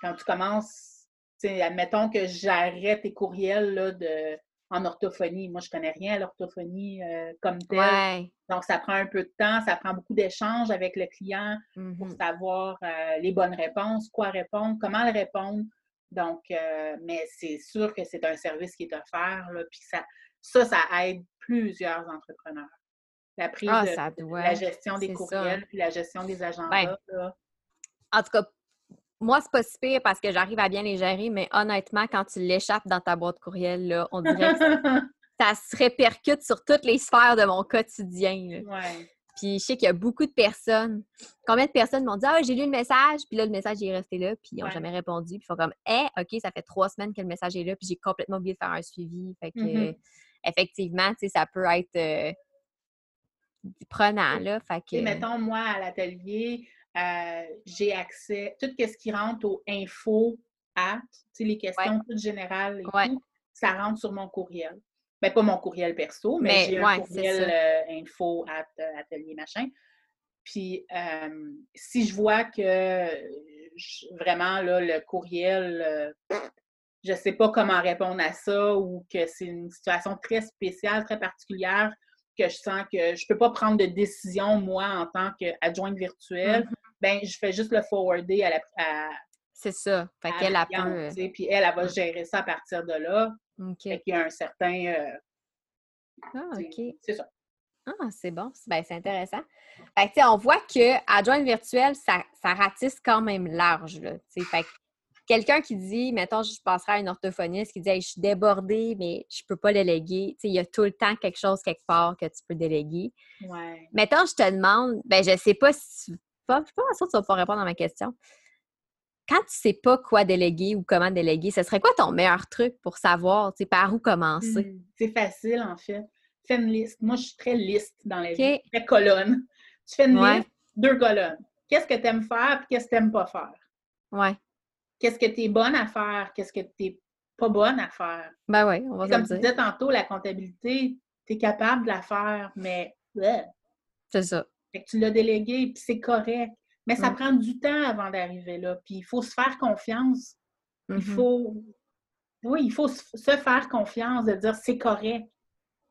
S2: quand tu commences, admettons que j'arrête tes courriels là, de en orthophonie. Moi, je connais rien à l'orthophonie euh, comme telle. Donc, ça prend un peu de temps, ça prend beaucoup d'échanges avec le client pour mm-hmm. savoir euh, les bonnes réponses, quoi répondre, comment le répondre. Donc, euh, mais c'est sûr que c'est un service qui est offert, là, puis ça, ça, ça aide plusieurs entrepreneurs. La prise ah, de, la gestion des courriels, puis la gestion des agendas.
S1: En tout cas, moi, c'est pas si pire parce que j'arrive à bien les gérer, mais honnêtement, quand tu l'échappes dans ta boîte courriel, là, on dirait que [LAUGHS] ça se répercute sur toutes les sphères de mon quotidien. Puis je sais qu'il y a beaucoup de personnes. Combien de personnes m'ont dit Ah, j'ai lu le message, puis là, le message est resté là, puis ils n'ont jamais répondu. Puis ils font comme Eh, OK, ça fait trois semaines que le message est là, puis j'ai complètement oublié de faire un suivi. Fait que, mm-hmm. effectivement, tu sais, ça peut être euh, prenant, là. Fait que...
S2: mettons, moi, à l'atelier, euh, j'ai accès, tout ce qui rentre au info at, les questions toutes générales et tout, ça rentre sur mon courriel. Ben, pas mon courriel perso, mais, j'ai un courriel euh, info at euh, atelier machin. Puis, si je vois que vraiment, là, le courriel, je ne sais pas comment répondre à ça ou que c'est une situation très spéciale, très particulière, que je sens que je ne peux pas prendre de décision, moi, en tant qu'adjointe virtuelle, mm-hmm ben je fais juste le forwarder à la.
S1: c'est ça. Fait qu'elle a
S2: euh, Puis elle, elle va gérer ça à partir de là. OK. Fait qu'il y a un certain. Euh,
S1: ah, OK.
S2: C'est ça.
S1: Ah, c'est bon. Ben, c'est intéressant. Fait que, on voit que adjointe virtuelle, ça, ça ratisse quand même large. Là, fait quelqu'un qui dit, mettons, je passerai à une orthophoniste qui dit je suis débordée, mais je peux pas déléguer. Il y a tout le temps quelque chose quelque part que tu peux déléguer.
S2: Ouais.
S1: Mettons, je te demande, ben je sais pas si je ne suis pas sûre que tu vas pouvoir répondre à ma question. Quand tu ne sais pas quoi déléguer ou comment déléguer, ce serait quoi ton meilleur truc pour savoir par où commencer?
S2: Mmh, c'est facile, en fait. fais une liste. Moi, je suis très liste dans la vie, très colonne. Tu fais une liste, deux colonnes. Qu'est-ce que tu aimes faire et qu'est-ce que tu n'aimes pas faire?
S1: Ouais.
S2: Qu'est-ce que tu es bonne à faire? Qu'est-ce que tu n'es pas bonne à faire?
S1: Ben oui, on va
S2: Comme tu disais tantôt, la comptabilité, tu es capable de la faire, mais.
S1: C'est ça.
S2: Fait que tu l'as délégué, puis c'est correct. Mais ça prend du temps avant d'arriver là. Puis il faut se faire confiance. Il mm-hmm. faut. Oui, il faut se faire confiance de dire c'est correct.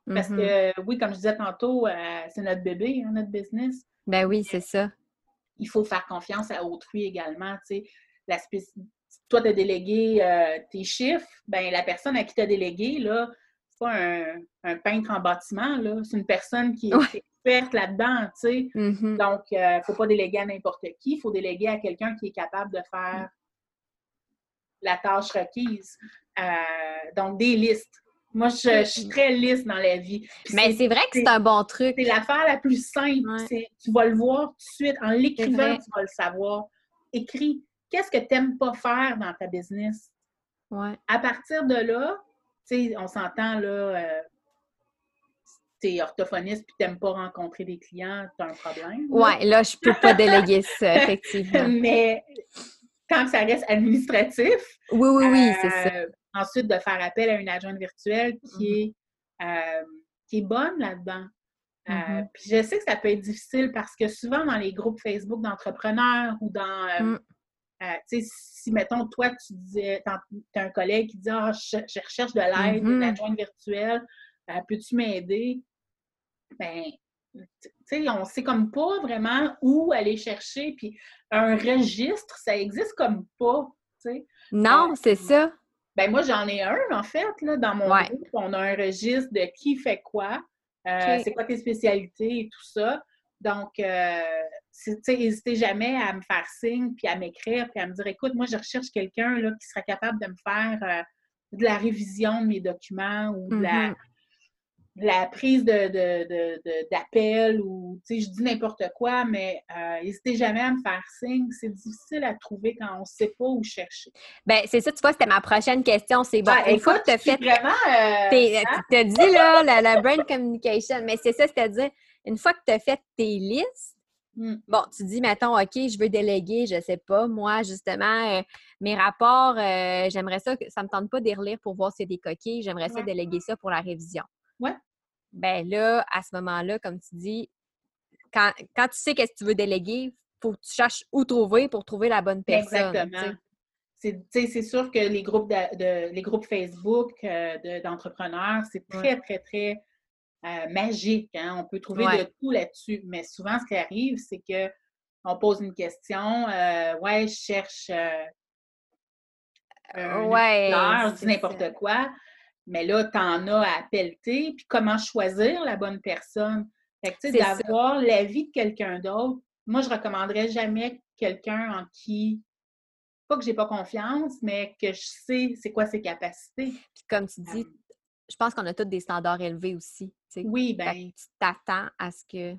S2: Parce mm-hmm. que, oui, comme je disais tantôt, euh, c'est notre bébé, hein, notre business.
S1: Ben oui, c'est ça.
S2: Il faut faire confiance à autrui également. Tu sais, la Toi, tu as délégué euh, tes chiffres, ben la personne à qui tu as délégué, là, c'est pas un, peintre en bâtiment, là. C'est une personne qui est experte là-dedans, tu sais.
S1: Mm-hmm.
S2: Donc, il euh, ne faut pas déléguer à n'importe qui. Il faut déléguer à quelqu'un qui est capable de faire la tâche requise. donc, des listes moi, je, suis très lisse dans la vie.
S1: mais c'est vrai que c'est un bon truc.
S2: C'est l'affaire la plus simple. Tu vas le voir tout de suite. En l'écrivant, tu vas le savoir. Écris. Qu'est-ce que tu n'aimes pas faire dans ta business?
S1: Ouais.
S2: À partir de là, tu sais, on s'entend, là, euh, tu es orthophoniste puis tu n'aimes pas rencontrer des clients, tu as un problème.
S1: Oui, là, je ne peux pas déléguer ça, [LAUGHS] effectivement.
S2: mais quand ça reste administratif.
S1: Oui, oui, oui, c'est ça
S2: euh, Ensuite, de faire appel à une adjointe virtuelle qui, mm-hmm. est, euh, qui est bonne là-dedans. Euh, mm-hmm. puis je sais que ça peut être difficile parce que souvent dans les groupes Facebook d'entrepreneurs ou dans. Mm. Tu sais, si, mettons, toi, tu disais, tu as un collègue qui dit Ah, je, recherche de l'aide, une mm-hmm. adjointe virtuelle, peux-tu m'aider? Ben, tu sais, on sait comme pas vraiment où aller chercher. Puis un registre, ça existe comme pas, tu sais.
S1: Non, c'est ça.
S2: Ben moi, j'en ai un, en fait, là, dans mon groupe. On a un registre de qui fait quoi, euh, c'est quoi tes spécialités et tout ça. Donc, euh, n'hésitez jamais à me faire signe, puis à m'écrire, puis à me dire, écoute, moi, je recherche quelqu'un qui sera capable de me faire euh, de la révision de mes documents ou de la, mm-hmm la prise de, d'appel ou, tu sais, je dis n'importe quoi, mais euh, n'hésitez jamais à me faire signe. C'est difficile à trouver quand on ne sait pas où chercher.
S1: Bien, c'est ça, tu vois, c'était ma prochaine question. C'est bon,
S2: ben, une fois que tu as fait... Vraiment,
S1: euh, tu as dit, là, la, la brain communication, mais c'est ça, c'est-à-dire, une fois que tu as fait tes listes, hmm. Bon, tu dis, mettons, OK, je veux déléguer, je sais pas, moi, justement, euh, mes rapports, j'aimerais ça, ça me tente pas d'y relire pour voir s'il y a des coquilles, j'aimerais ça déléguer ça pour la révision.
S2: Ouais.
S1: Ben là, à ce moment-là, comme tu dis, quand, tu sais qu'est-ce que tu veux déléguer, il faut que tu cherches où trouver pour trouver la bonne personne.
S2: Exactement. C'est sûr que les groupes, de, les groupes Facebook euh, d'entrepreneurs, c'est très, très, très euh, magique. Hein. On peut trouver de tout là-dessus. Mais souvent, ce qui arrive, c'est qu'on pose une question. Euh, ouais, je cherche un
S1: ouais,
S2: je dis n'importe quoi. Mais là, tu en as à pelleter, puis comment choisir la bonne personne? Fait que, d'avoir l'avis de quelqu'un d'autre, moi, je recommanderais jamais quelqu'un en qui, pas que j'ai pas confiance, mais que je sais c'est quoi ses capacités.
S1: Puis comme tu dis, je pense qu'on a tous des standards élevés aussi.
S2: Oui, ben.
S1: Tu t'attends à ce que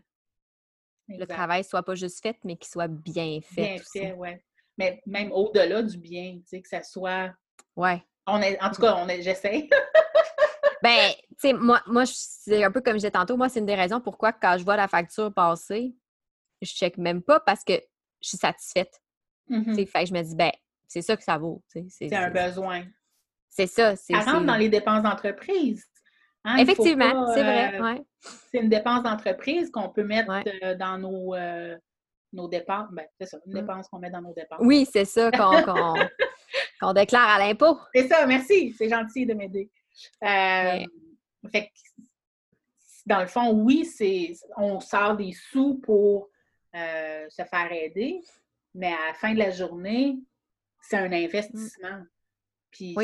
S1: le travail soit pas juste fait, mais qu'il soit bien fait.
S2: Bien fait, oui. Mais même au-delà du bien, tu sais, que ça soit.
S1: Ouais.
S2: On est, en tout cas, on est, j'essaie. [LAUGHS]
S1: ben, tu sais, moi, moi c'est un peu comme je disais tantôt, moi, c'est une des raisons pourquoi quand je vois la facture passer, je check même pas parce que je suis satisfaite. Mm Fait que je me dis, ben, c'est ça que ça vaut.
S2: C'est un besoin.
S1: C'est ça.
S2: Ça rentre dans les dépenses d'entreprise.
S1: Hein, Effectivement, c'est vrai. Euh,
S2: c'est une dépense d'entreprise qu'on peut mettre euh, dans nos, euh, nos dépenses. Ben, c'est ça, une mm. dépense qu'on met dans nos dépenses.
S1: Oui, c'est ça qu'on [LAUGHS] déclare à l'impôt.
S2: C'est ça, merci. C'est gentil de m'aider. Euh, fait dans le fond, oui, c'est on sort des sous pour euh, se faire aider, mais à la fin de la journée, c'est un investissement. Puis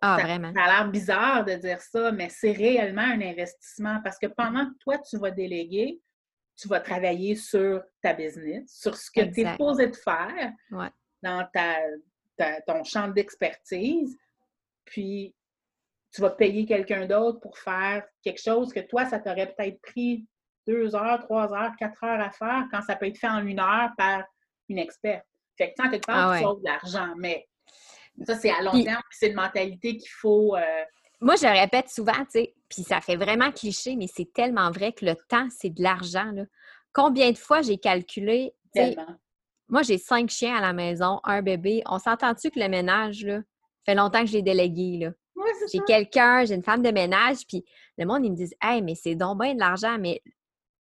S1: ah,
S2: ça,
S1: vraiment.
S2: ça a l'air bizarre de dire ça, mais c'est réellement un investissement parce que pendant que toi, tu vas déléguer, tu vas travailler sur ta business, sur ce que tu es posé de faire dans ta, ton champ d'expertise. Puis, tu vas payer quelqu'un d'autre pour faire quelque chose que toi, ça t'aurait peut-être pris deux heures, trois heures, quatre heures à faire quand ça peut être fait en une heure par une experte. Fait que, tant quelque part, ah tu sauves de l'argent, mais ça, c'est à long terme, c'est une mentalité qu'il faut. Euh,
S1: moi, je le répète souvent, tu sais, puis ça fait vraiment cliché, mais c'est tellement vrai que le temps, c'est de l'argent. Là. Combien de fois j'ai calculé, moi, j'ai cinq chiens à la maison, un bébé. On s'entend-tu que le ménage, là, fait longtemps que je l'ai délégué, là? j'ai quelqu'un, j'ai une femme de ménage, puis le monde, ils me disent Hey, mais c'est donc bien de l'argent, mais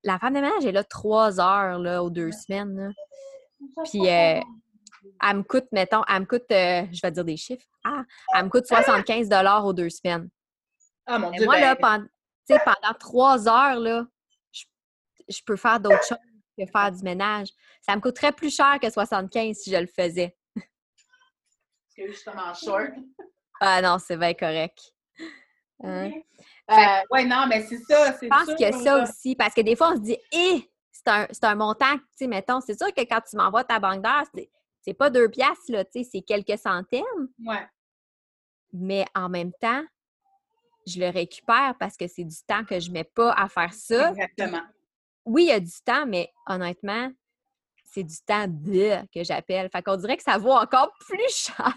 S1: la femme de ménage est là trois heures là, aux deux semaines. Puis euh, elle me coûte, mettons, elle me coûte, euh, je vais dire des chiffres, ah, elle me coûte 75 aux deux semaines.
S2: Ah mon Dieu!
S1: Moi, là,
S2: ben
S1: pendant, pendant trois heures, là, je, je peux faire d'autres choses que faire du ménage. Ça me coûterait plus cher que 75 si je le faisais.
S2: C'est justement short.
S1: Ah non, c'est bien correct. Hein?
S2: Euh, oui, non, mais c'est ça.
S1: Je pense qu'il y a ça aussi, parce que des fois, on se dit, hé, c'est un, un, montant, tu sais, mettons, c'est sûr que quand tu m'envoies ta banque d'heures, c'est pas deux piastres, là, tu sais, c'est quelques centaines.
S2: Ouais.
S1: Mais en même temps, je le récupère parce que c'est du temps que je mets pas à faire ça.
S2: Exactement.
S1: oui, il y a du temps, mais honnêtement, c'est du temps de que j'appelle. Fait qu'on dirait que ça vaut encore plus [LAUGHS] cher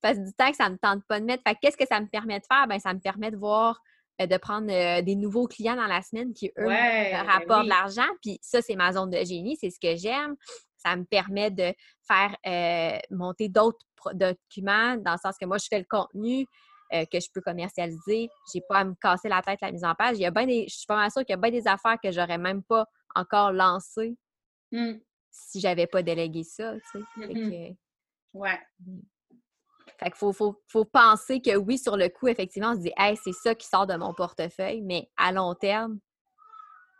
S1: parce du temps que ça ne me tente pas de mettre. Fait qu'est-ce que ça me permet de faire? Ben, ça me permet de voir, euh, de prendre euh, des nouveaux clients dans la semaine qui, eux, ben rapportent de l'argent. Puis ça, c'est ma zone de génie, c'est ce que j'aime. Ça me permet de faire euh, monter d'autres documents, dans le sens que moi, je fais le contenu. que je peux commercialiser. J'ai pas à me casser la tête la mise en page. Il y a des, je suis pas mal sûre qu'il y a bien des affaires que j'aurais même pas encore lancées
S2: mmh.
S1: si j'avais pas délégué ça. Tu sais.
S2: Mmh ouais.
S1: Mmh. Fait qu'il faut, faut, penser que oui, sur le coup, effectivement, on se dit, hey, c'est ça qui sort de mon portefeuille, mais à long terme,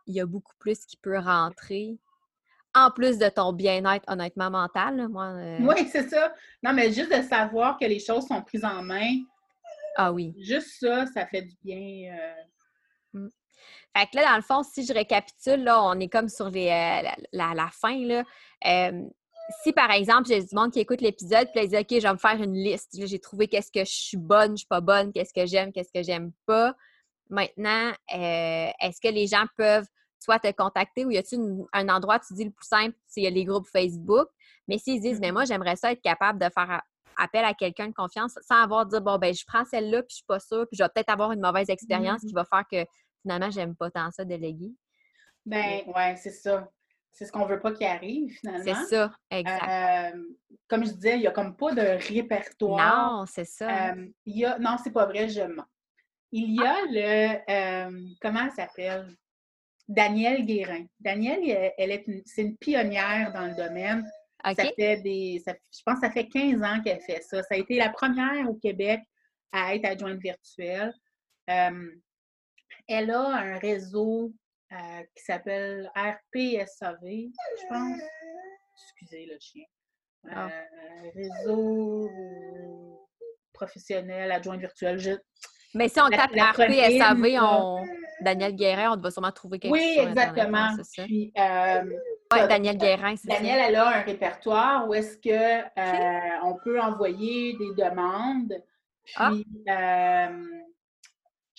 S1: il y a beaucoup plus qui peut rentrer. En plus de ton bien-être, honnêtement, mental. moi, euh
S2: Oui, c'est ça. Non, mais juste de savoir que les choses sont prises en main.
S1: Ah oui.
S2: Juste ça, ça fait du bien. Euh.
S1: Mmh. Fait que là, dans le fond, si je récapitule, là, on est comme sur les, euh, la, la, fin. Là si par exemple, j'ai du monde qui écoute l'épisode, puis là, ils disent OK, je vais me faire une liste. J'ai trouvé qu'est-ce que je suis bonne, je suis pas bonne, qu'est-ce que j'aime, qu'est-ce que j'aime pas. Maintenant, est-ce que les gens peuvent soit te contacter ou y a-t-il un endroit, tu dis le plus simple, c'est les groupes Facebook? Mais s'ils disent, mais moi, j'aimerais ça être capable de faire appel à quelqu'un de confiance sans avoir dit, bon, ben, je prends celle-là, puis je suis pas sûre, puis je vais peut-être avoir une mauvaise expérience qui mm-hmm. va faire que finalement, j'aime pas tant ça déléguer.
S2: Ben, ouais, c'est ça. C'est ce qu'on veut pas qu'il arrive, finalement.
S1: C'est ça, exact.
S2: Euh, comme je disais, il n'y a comme pas de répertoire.
S1: Non, c'est ça.
S2: Euh, y a... Non, c'est pas vrai, je mens. Il y a ah! le... Euh, comment elle s'appelle? Danielle Guérin. Danielle, elle est une, c'est une pionnière dans le domaine. Ça fait des, je pense que ça fait 15 ans qu'elle fait ça. Ça a été la première au Québec à être adjointe virtuelle. elle a un réseau euh, qui s'appelle RPSAV, je pense. Excusez le chien. Ah. Euh, réseau professionnel, adjoint virtuel.
S1: Mais si on tape RPSAV, on... Daniel Guérin, on doit sûrement trouver quelque
S2: oui,
S1: chose.
S2: Oui, exactement. Puis, euh,
S1: Daniel Guérin, c'est
S2: Daniel, elle a un répertoire où est-ce que on peut envoyer des demandes.
S1: Ah.
S2: Puis,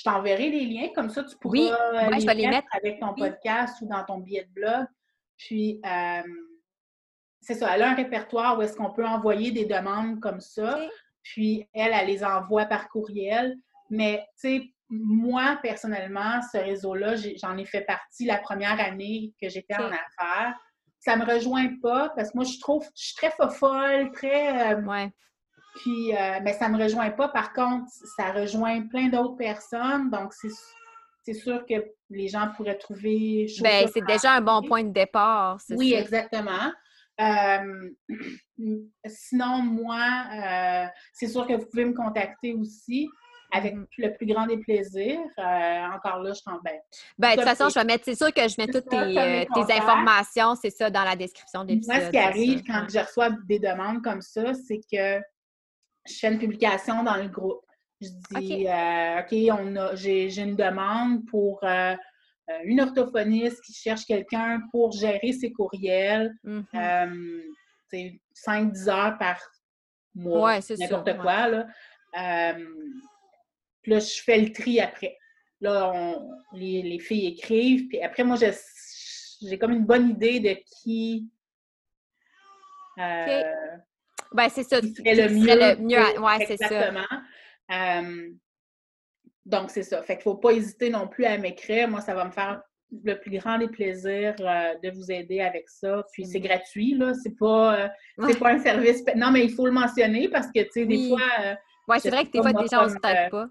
S2: je t'enverrai les liens, comme ça tu pourras
S1: les, mettre,
S2: avec ton podcast ou dans ton billet de blog. Puis, euh, c'est ça, elle a un répertoire où est-ce qu'on peut envoyer des demandes comme ça. Puis, elle, elle les envoie par courriel. Mais, tu sais, moi, personnellement, ce réseau-là, j'en ai, fait partie la première année que j'étais en affaires. Ça me rejoint pas parce que moi, je trouve, je suis très folle, très.
S1: Euh, ouais.
S2: Puis, euh, mais ça ne me rejoint pas. Par contre, ça rejoint plein d'autres personnes. Donc, c'est sûr que les gens pourraient trouver.
S1: Bien, c'est déjà un bon point de départ.
S2: Oui, exactement. Euh, [CLEARS THROAT] sinon, moi, euh, c'est sûr que vous pouvez me contacter aussi avec mm-hmm. le plus grand des plaisirs. encore là, je t'en
S1: ben, ben, de toute façon, je vais mettre, c'est sûr que je mets toutes tes, informations, c'est ça, dans la description de l'épisode.
S2: Moi, ce qui arrive quand je reçois des demandes comme ça, c'est que je fais une publication dans le groupe. Je dis, OK, euh, on a, j'ai, une demande pour euh, euh, une orthophoniste qui cherche quelqu'un pour gérer ses courriels. c'est 5-10 heures par mois,
S1: ouais, c'est
S2: n'importe quoi. Là. Puis là, je fais le tri après. Là, les, filles écrivent, puis après, moi, j'ai comme une bonne idée de qui...
S1: Ben, c'est ça.
S2: Qui serait le mieux.
S1: Le mieux ouais, c'est ça.
S2: Exactement. Euh, Donc, c'est ça. Fait qu'il ne faut pas hésiter non plus à m'écrire. Moi, ça va me faire le plus grand des plaisirs euh, de vous aider avec ça. Puis c'est gratuit, là. C'est pas, euh, pas un service. Non, mais il faut le mentionner parce que, tu sais, des fois.
S1: Euh, oui, c'est vrai que des fois, des gens ne se pas.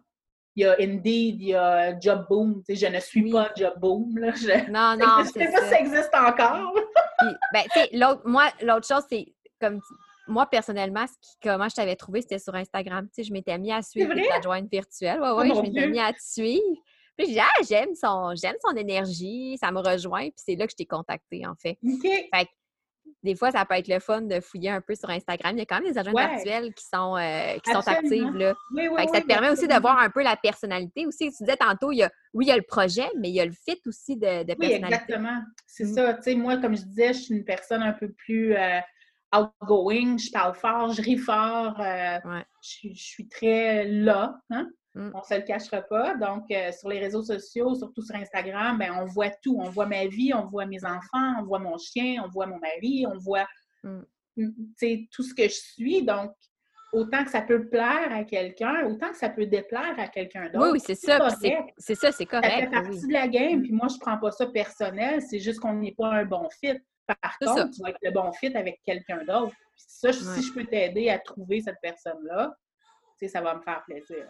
S2: Il y a Indeed, il y a Job Boom. Je ne suis pas Job Boom. Là.
S1: non, [LAUGHS] non.
S2: Je ne sais pas si ça existe encore.
S1: Puis, ben, l'autre, moi, l'autre chose, c'est comme moi, personnellement, ce qui, comment je t'avais trouvé, c'était sur Instagram. Tu sais, je m'étais mis à suivre ta jointe virtuelle. Ouais, ouais, oh je m'étais mis à te suivre. Puis dis, ah, j'aime son, j'aime son énergie, ça me rejoint. Puis c'est là que je t'ai contacté, en fait.
S2: OK.
S1: Fait que, des fois, ça peut être le fun de fouiller un peu sur Instagram. Il y a quand même des agents virtuels qui sont, euh, qui sont actives. Là.
S2: Oui, oui,
S1: fait que ça te permet aussi de voir un peu la personnalité. Aussi, tu disais tantôt, il y a, oui, il y a le projet, mais il y a le fit aussi de, de personnalité.
S2: Oui, exactement. C'est mmh. ça. Tu sais, moi, comme je disais, je suis une personne un peu plus euh, outgoing, je parle fort, je ris fort, euh, je, suis très là. Hein? Mm. On ne se le cachera pas. Donc, euh, sur les réseaux sociaux, surtout sur Instagram, ben, on voit tout. On voit ma vie, on voit mes enfants, on voit mon chien, on voit mon mari, on voit mm. tout ce que je suis. Donc, autant que ça peut plaire à quelqu'un, autant que ça peut déplaire à quelqu'un d'autre.
S1: Oui, oui, c'est ça. C'est ça, c'est correct. Ça
S2: fait partie de la game. Puis moi, je ne prends pas ça personnel. C'est juste qu'on n'est pas un bon fit. Par contre, tu vas être le bon fit avec quelqu'un d'autre. ça, si je peux t'aider à trouver cette personne-là, ça va me faire plaisir.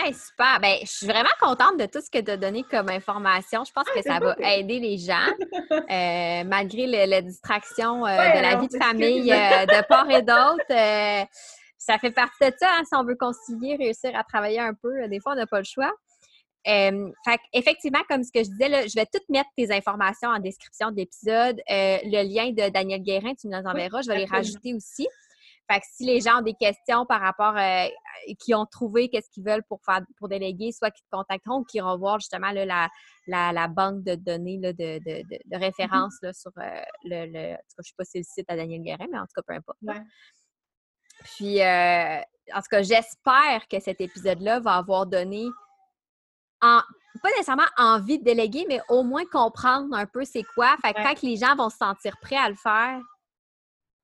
S1: Hey, super! Ben, je suis vraiment contente de tout ce que tu as donné comme information. Je pense ah, que ça va aider les gens, [LAUGHS] euh, malgré les distractions euh, de la vie de famille euh, de part et [LAUGHS] d'autre. ça fait partie de ça, hein, si on veut concilier, réussir à travailler un peu. Des fois, on n'a pas le choix. fait effectivement, comme ce que je disais, je vais tout mettre tes informations en description de l'épisode. le lien de Daniel Guérin, tu nous en enverras. je vais les rajouter aussi. Fait que si les gens ont des questions par rapport, euh, qui ont trouvé qu'est-ce qu'ils veulent pour faire pour déléguer, soit qu'ils te contacteront ou qu'ils vont voir justement la, la, banque de données de, de, de, mm-hmm. référence sur euh, le, le, En tout cas, je ne sais pas si c'est le site à Daniel Guérin, mais en tout cas, peu importe. Puis, euh, en tout cas, j'espère que cet épisode-là va avoir donné, en, pas nécessairement envie de déléguer, mais au moins comprendre un peu c'est quoi. Fait que quand les gens vont se sentir prêts à le faire,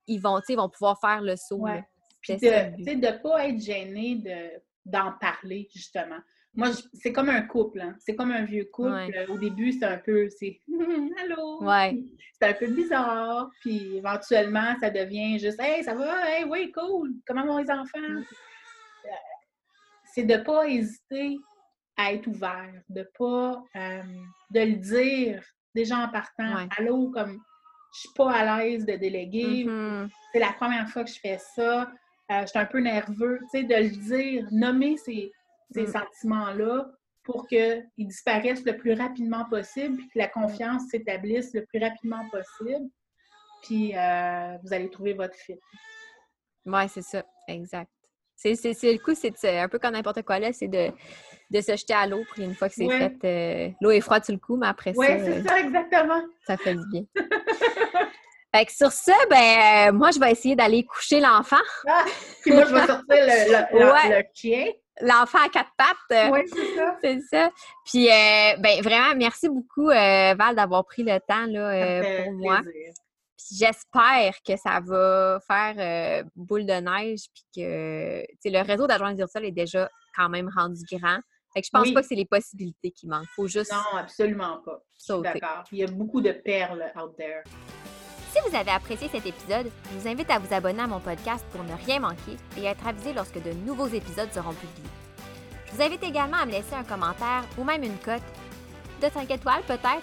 S1: ils vont, vont pouvoir faire le saut.
S2: Ouais. de ne pas être gêné d'en parler, justement. Moi, c'est comme un couple, hein. c'est comme un vieux couple. Au début, c'est un peu, c'est [LAUGHS] Allô!
S1: Ouais.
S2: C'est un peu bizarre. Puis éventuellement, ça devient juste Hey, ça va? Hey, oui, cool! Comment vont les enfants? Mm. Euh, c'est de ne pas hésiter à être ouvert, de pas euh, de le dire déjà en partant. Allô, comme je suis pas à l'aise de déléguer. Mm-hmm. C'est la première fois que je fais ça. Euh, je suis un peu nerveux. Tu sais, de le dire, nommer ces, ces mm. sentiments-là pour qu'ils disparaissent le plus rapidement possible, puis que la confiance s'établisse le plus rapidement possible. Puis euh, vous allez trouver votre fit.
S1: Oui, c'est ça, exact. C'est le coup, c'est un peu comme n'importe quoi là, c'est de, de, se jeter à l'eau, puis une fois que c'est fait, euh, l'eau est froide sur le coup, mais après
S2: ça. Oui, c'est ça, exactement. [LAUGHS]
S1: Ça fait du bien. Fait que sur ça, ben, euh, moi, je vais essayer d'aller coucher l'enfant.
S2: Ah, puis moi, je vais sortir le, chien.
S1: L'enfant à quatre pattes.
S2: Oui, c'est ça.
S1: c'est ça. Puis, euh, ben, vraiment, merci beaucoup, euh, Val, d'avoir pris le temps là, pour moi. J'espère que ça va faire boule de neige, puis que le réseau d'agents virtuels est déjà quand même rendu grand. Fait que je pense pas que c'est les possibilités qui manquent. Faut juste.
S2: Non, absolument pas. D'accord. Il y a beaucoup de perles out there.
S1: Si vous avez apprécié cet épisode, je vous invite à vous abonner à mon podcast pour ne rien manquer et être avisé lorsque de nouveaux épisodes seront publiés. Je vous invite également à me laisser un commentaire ou même une cote de 5 étoiles peut-être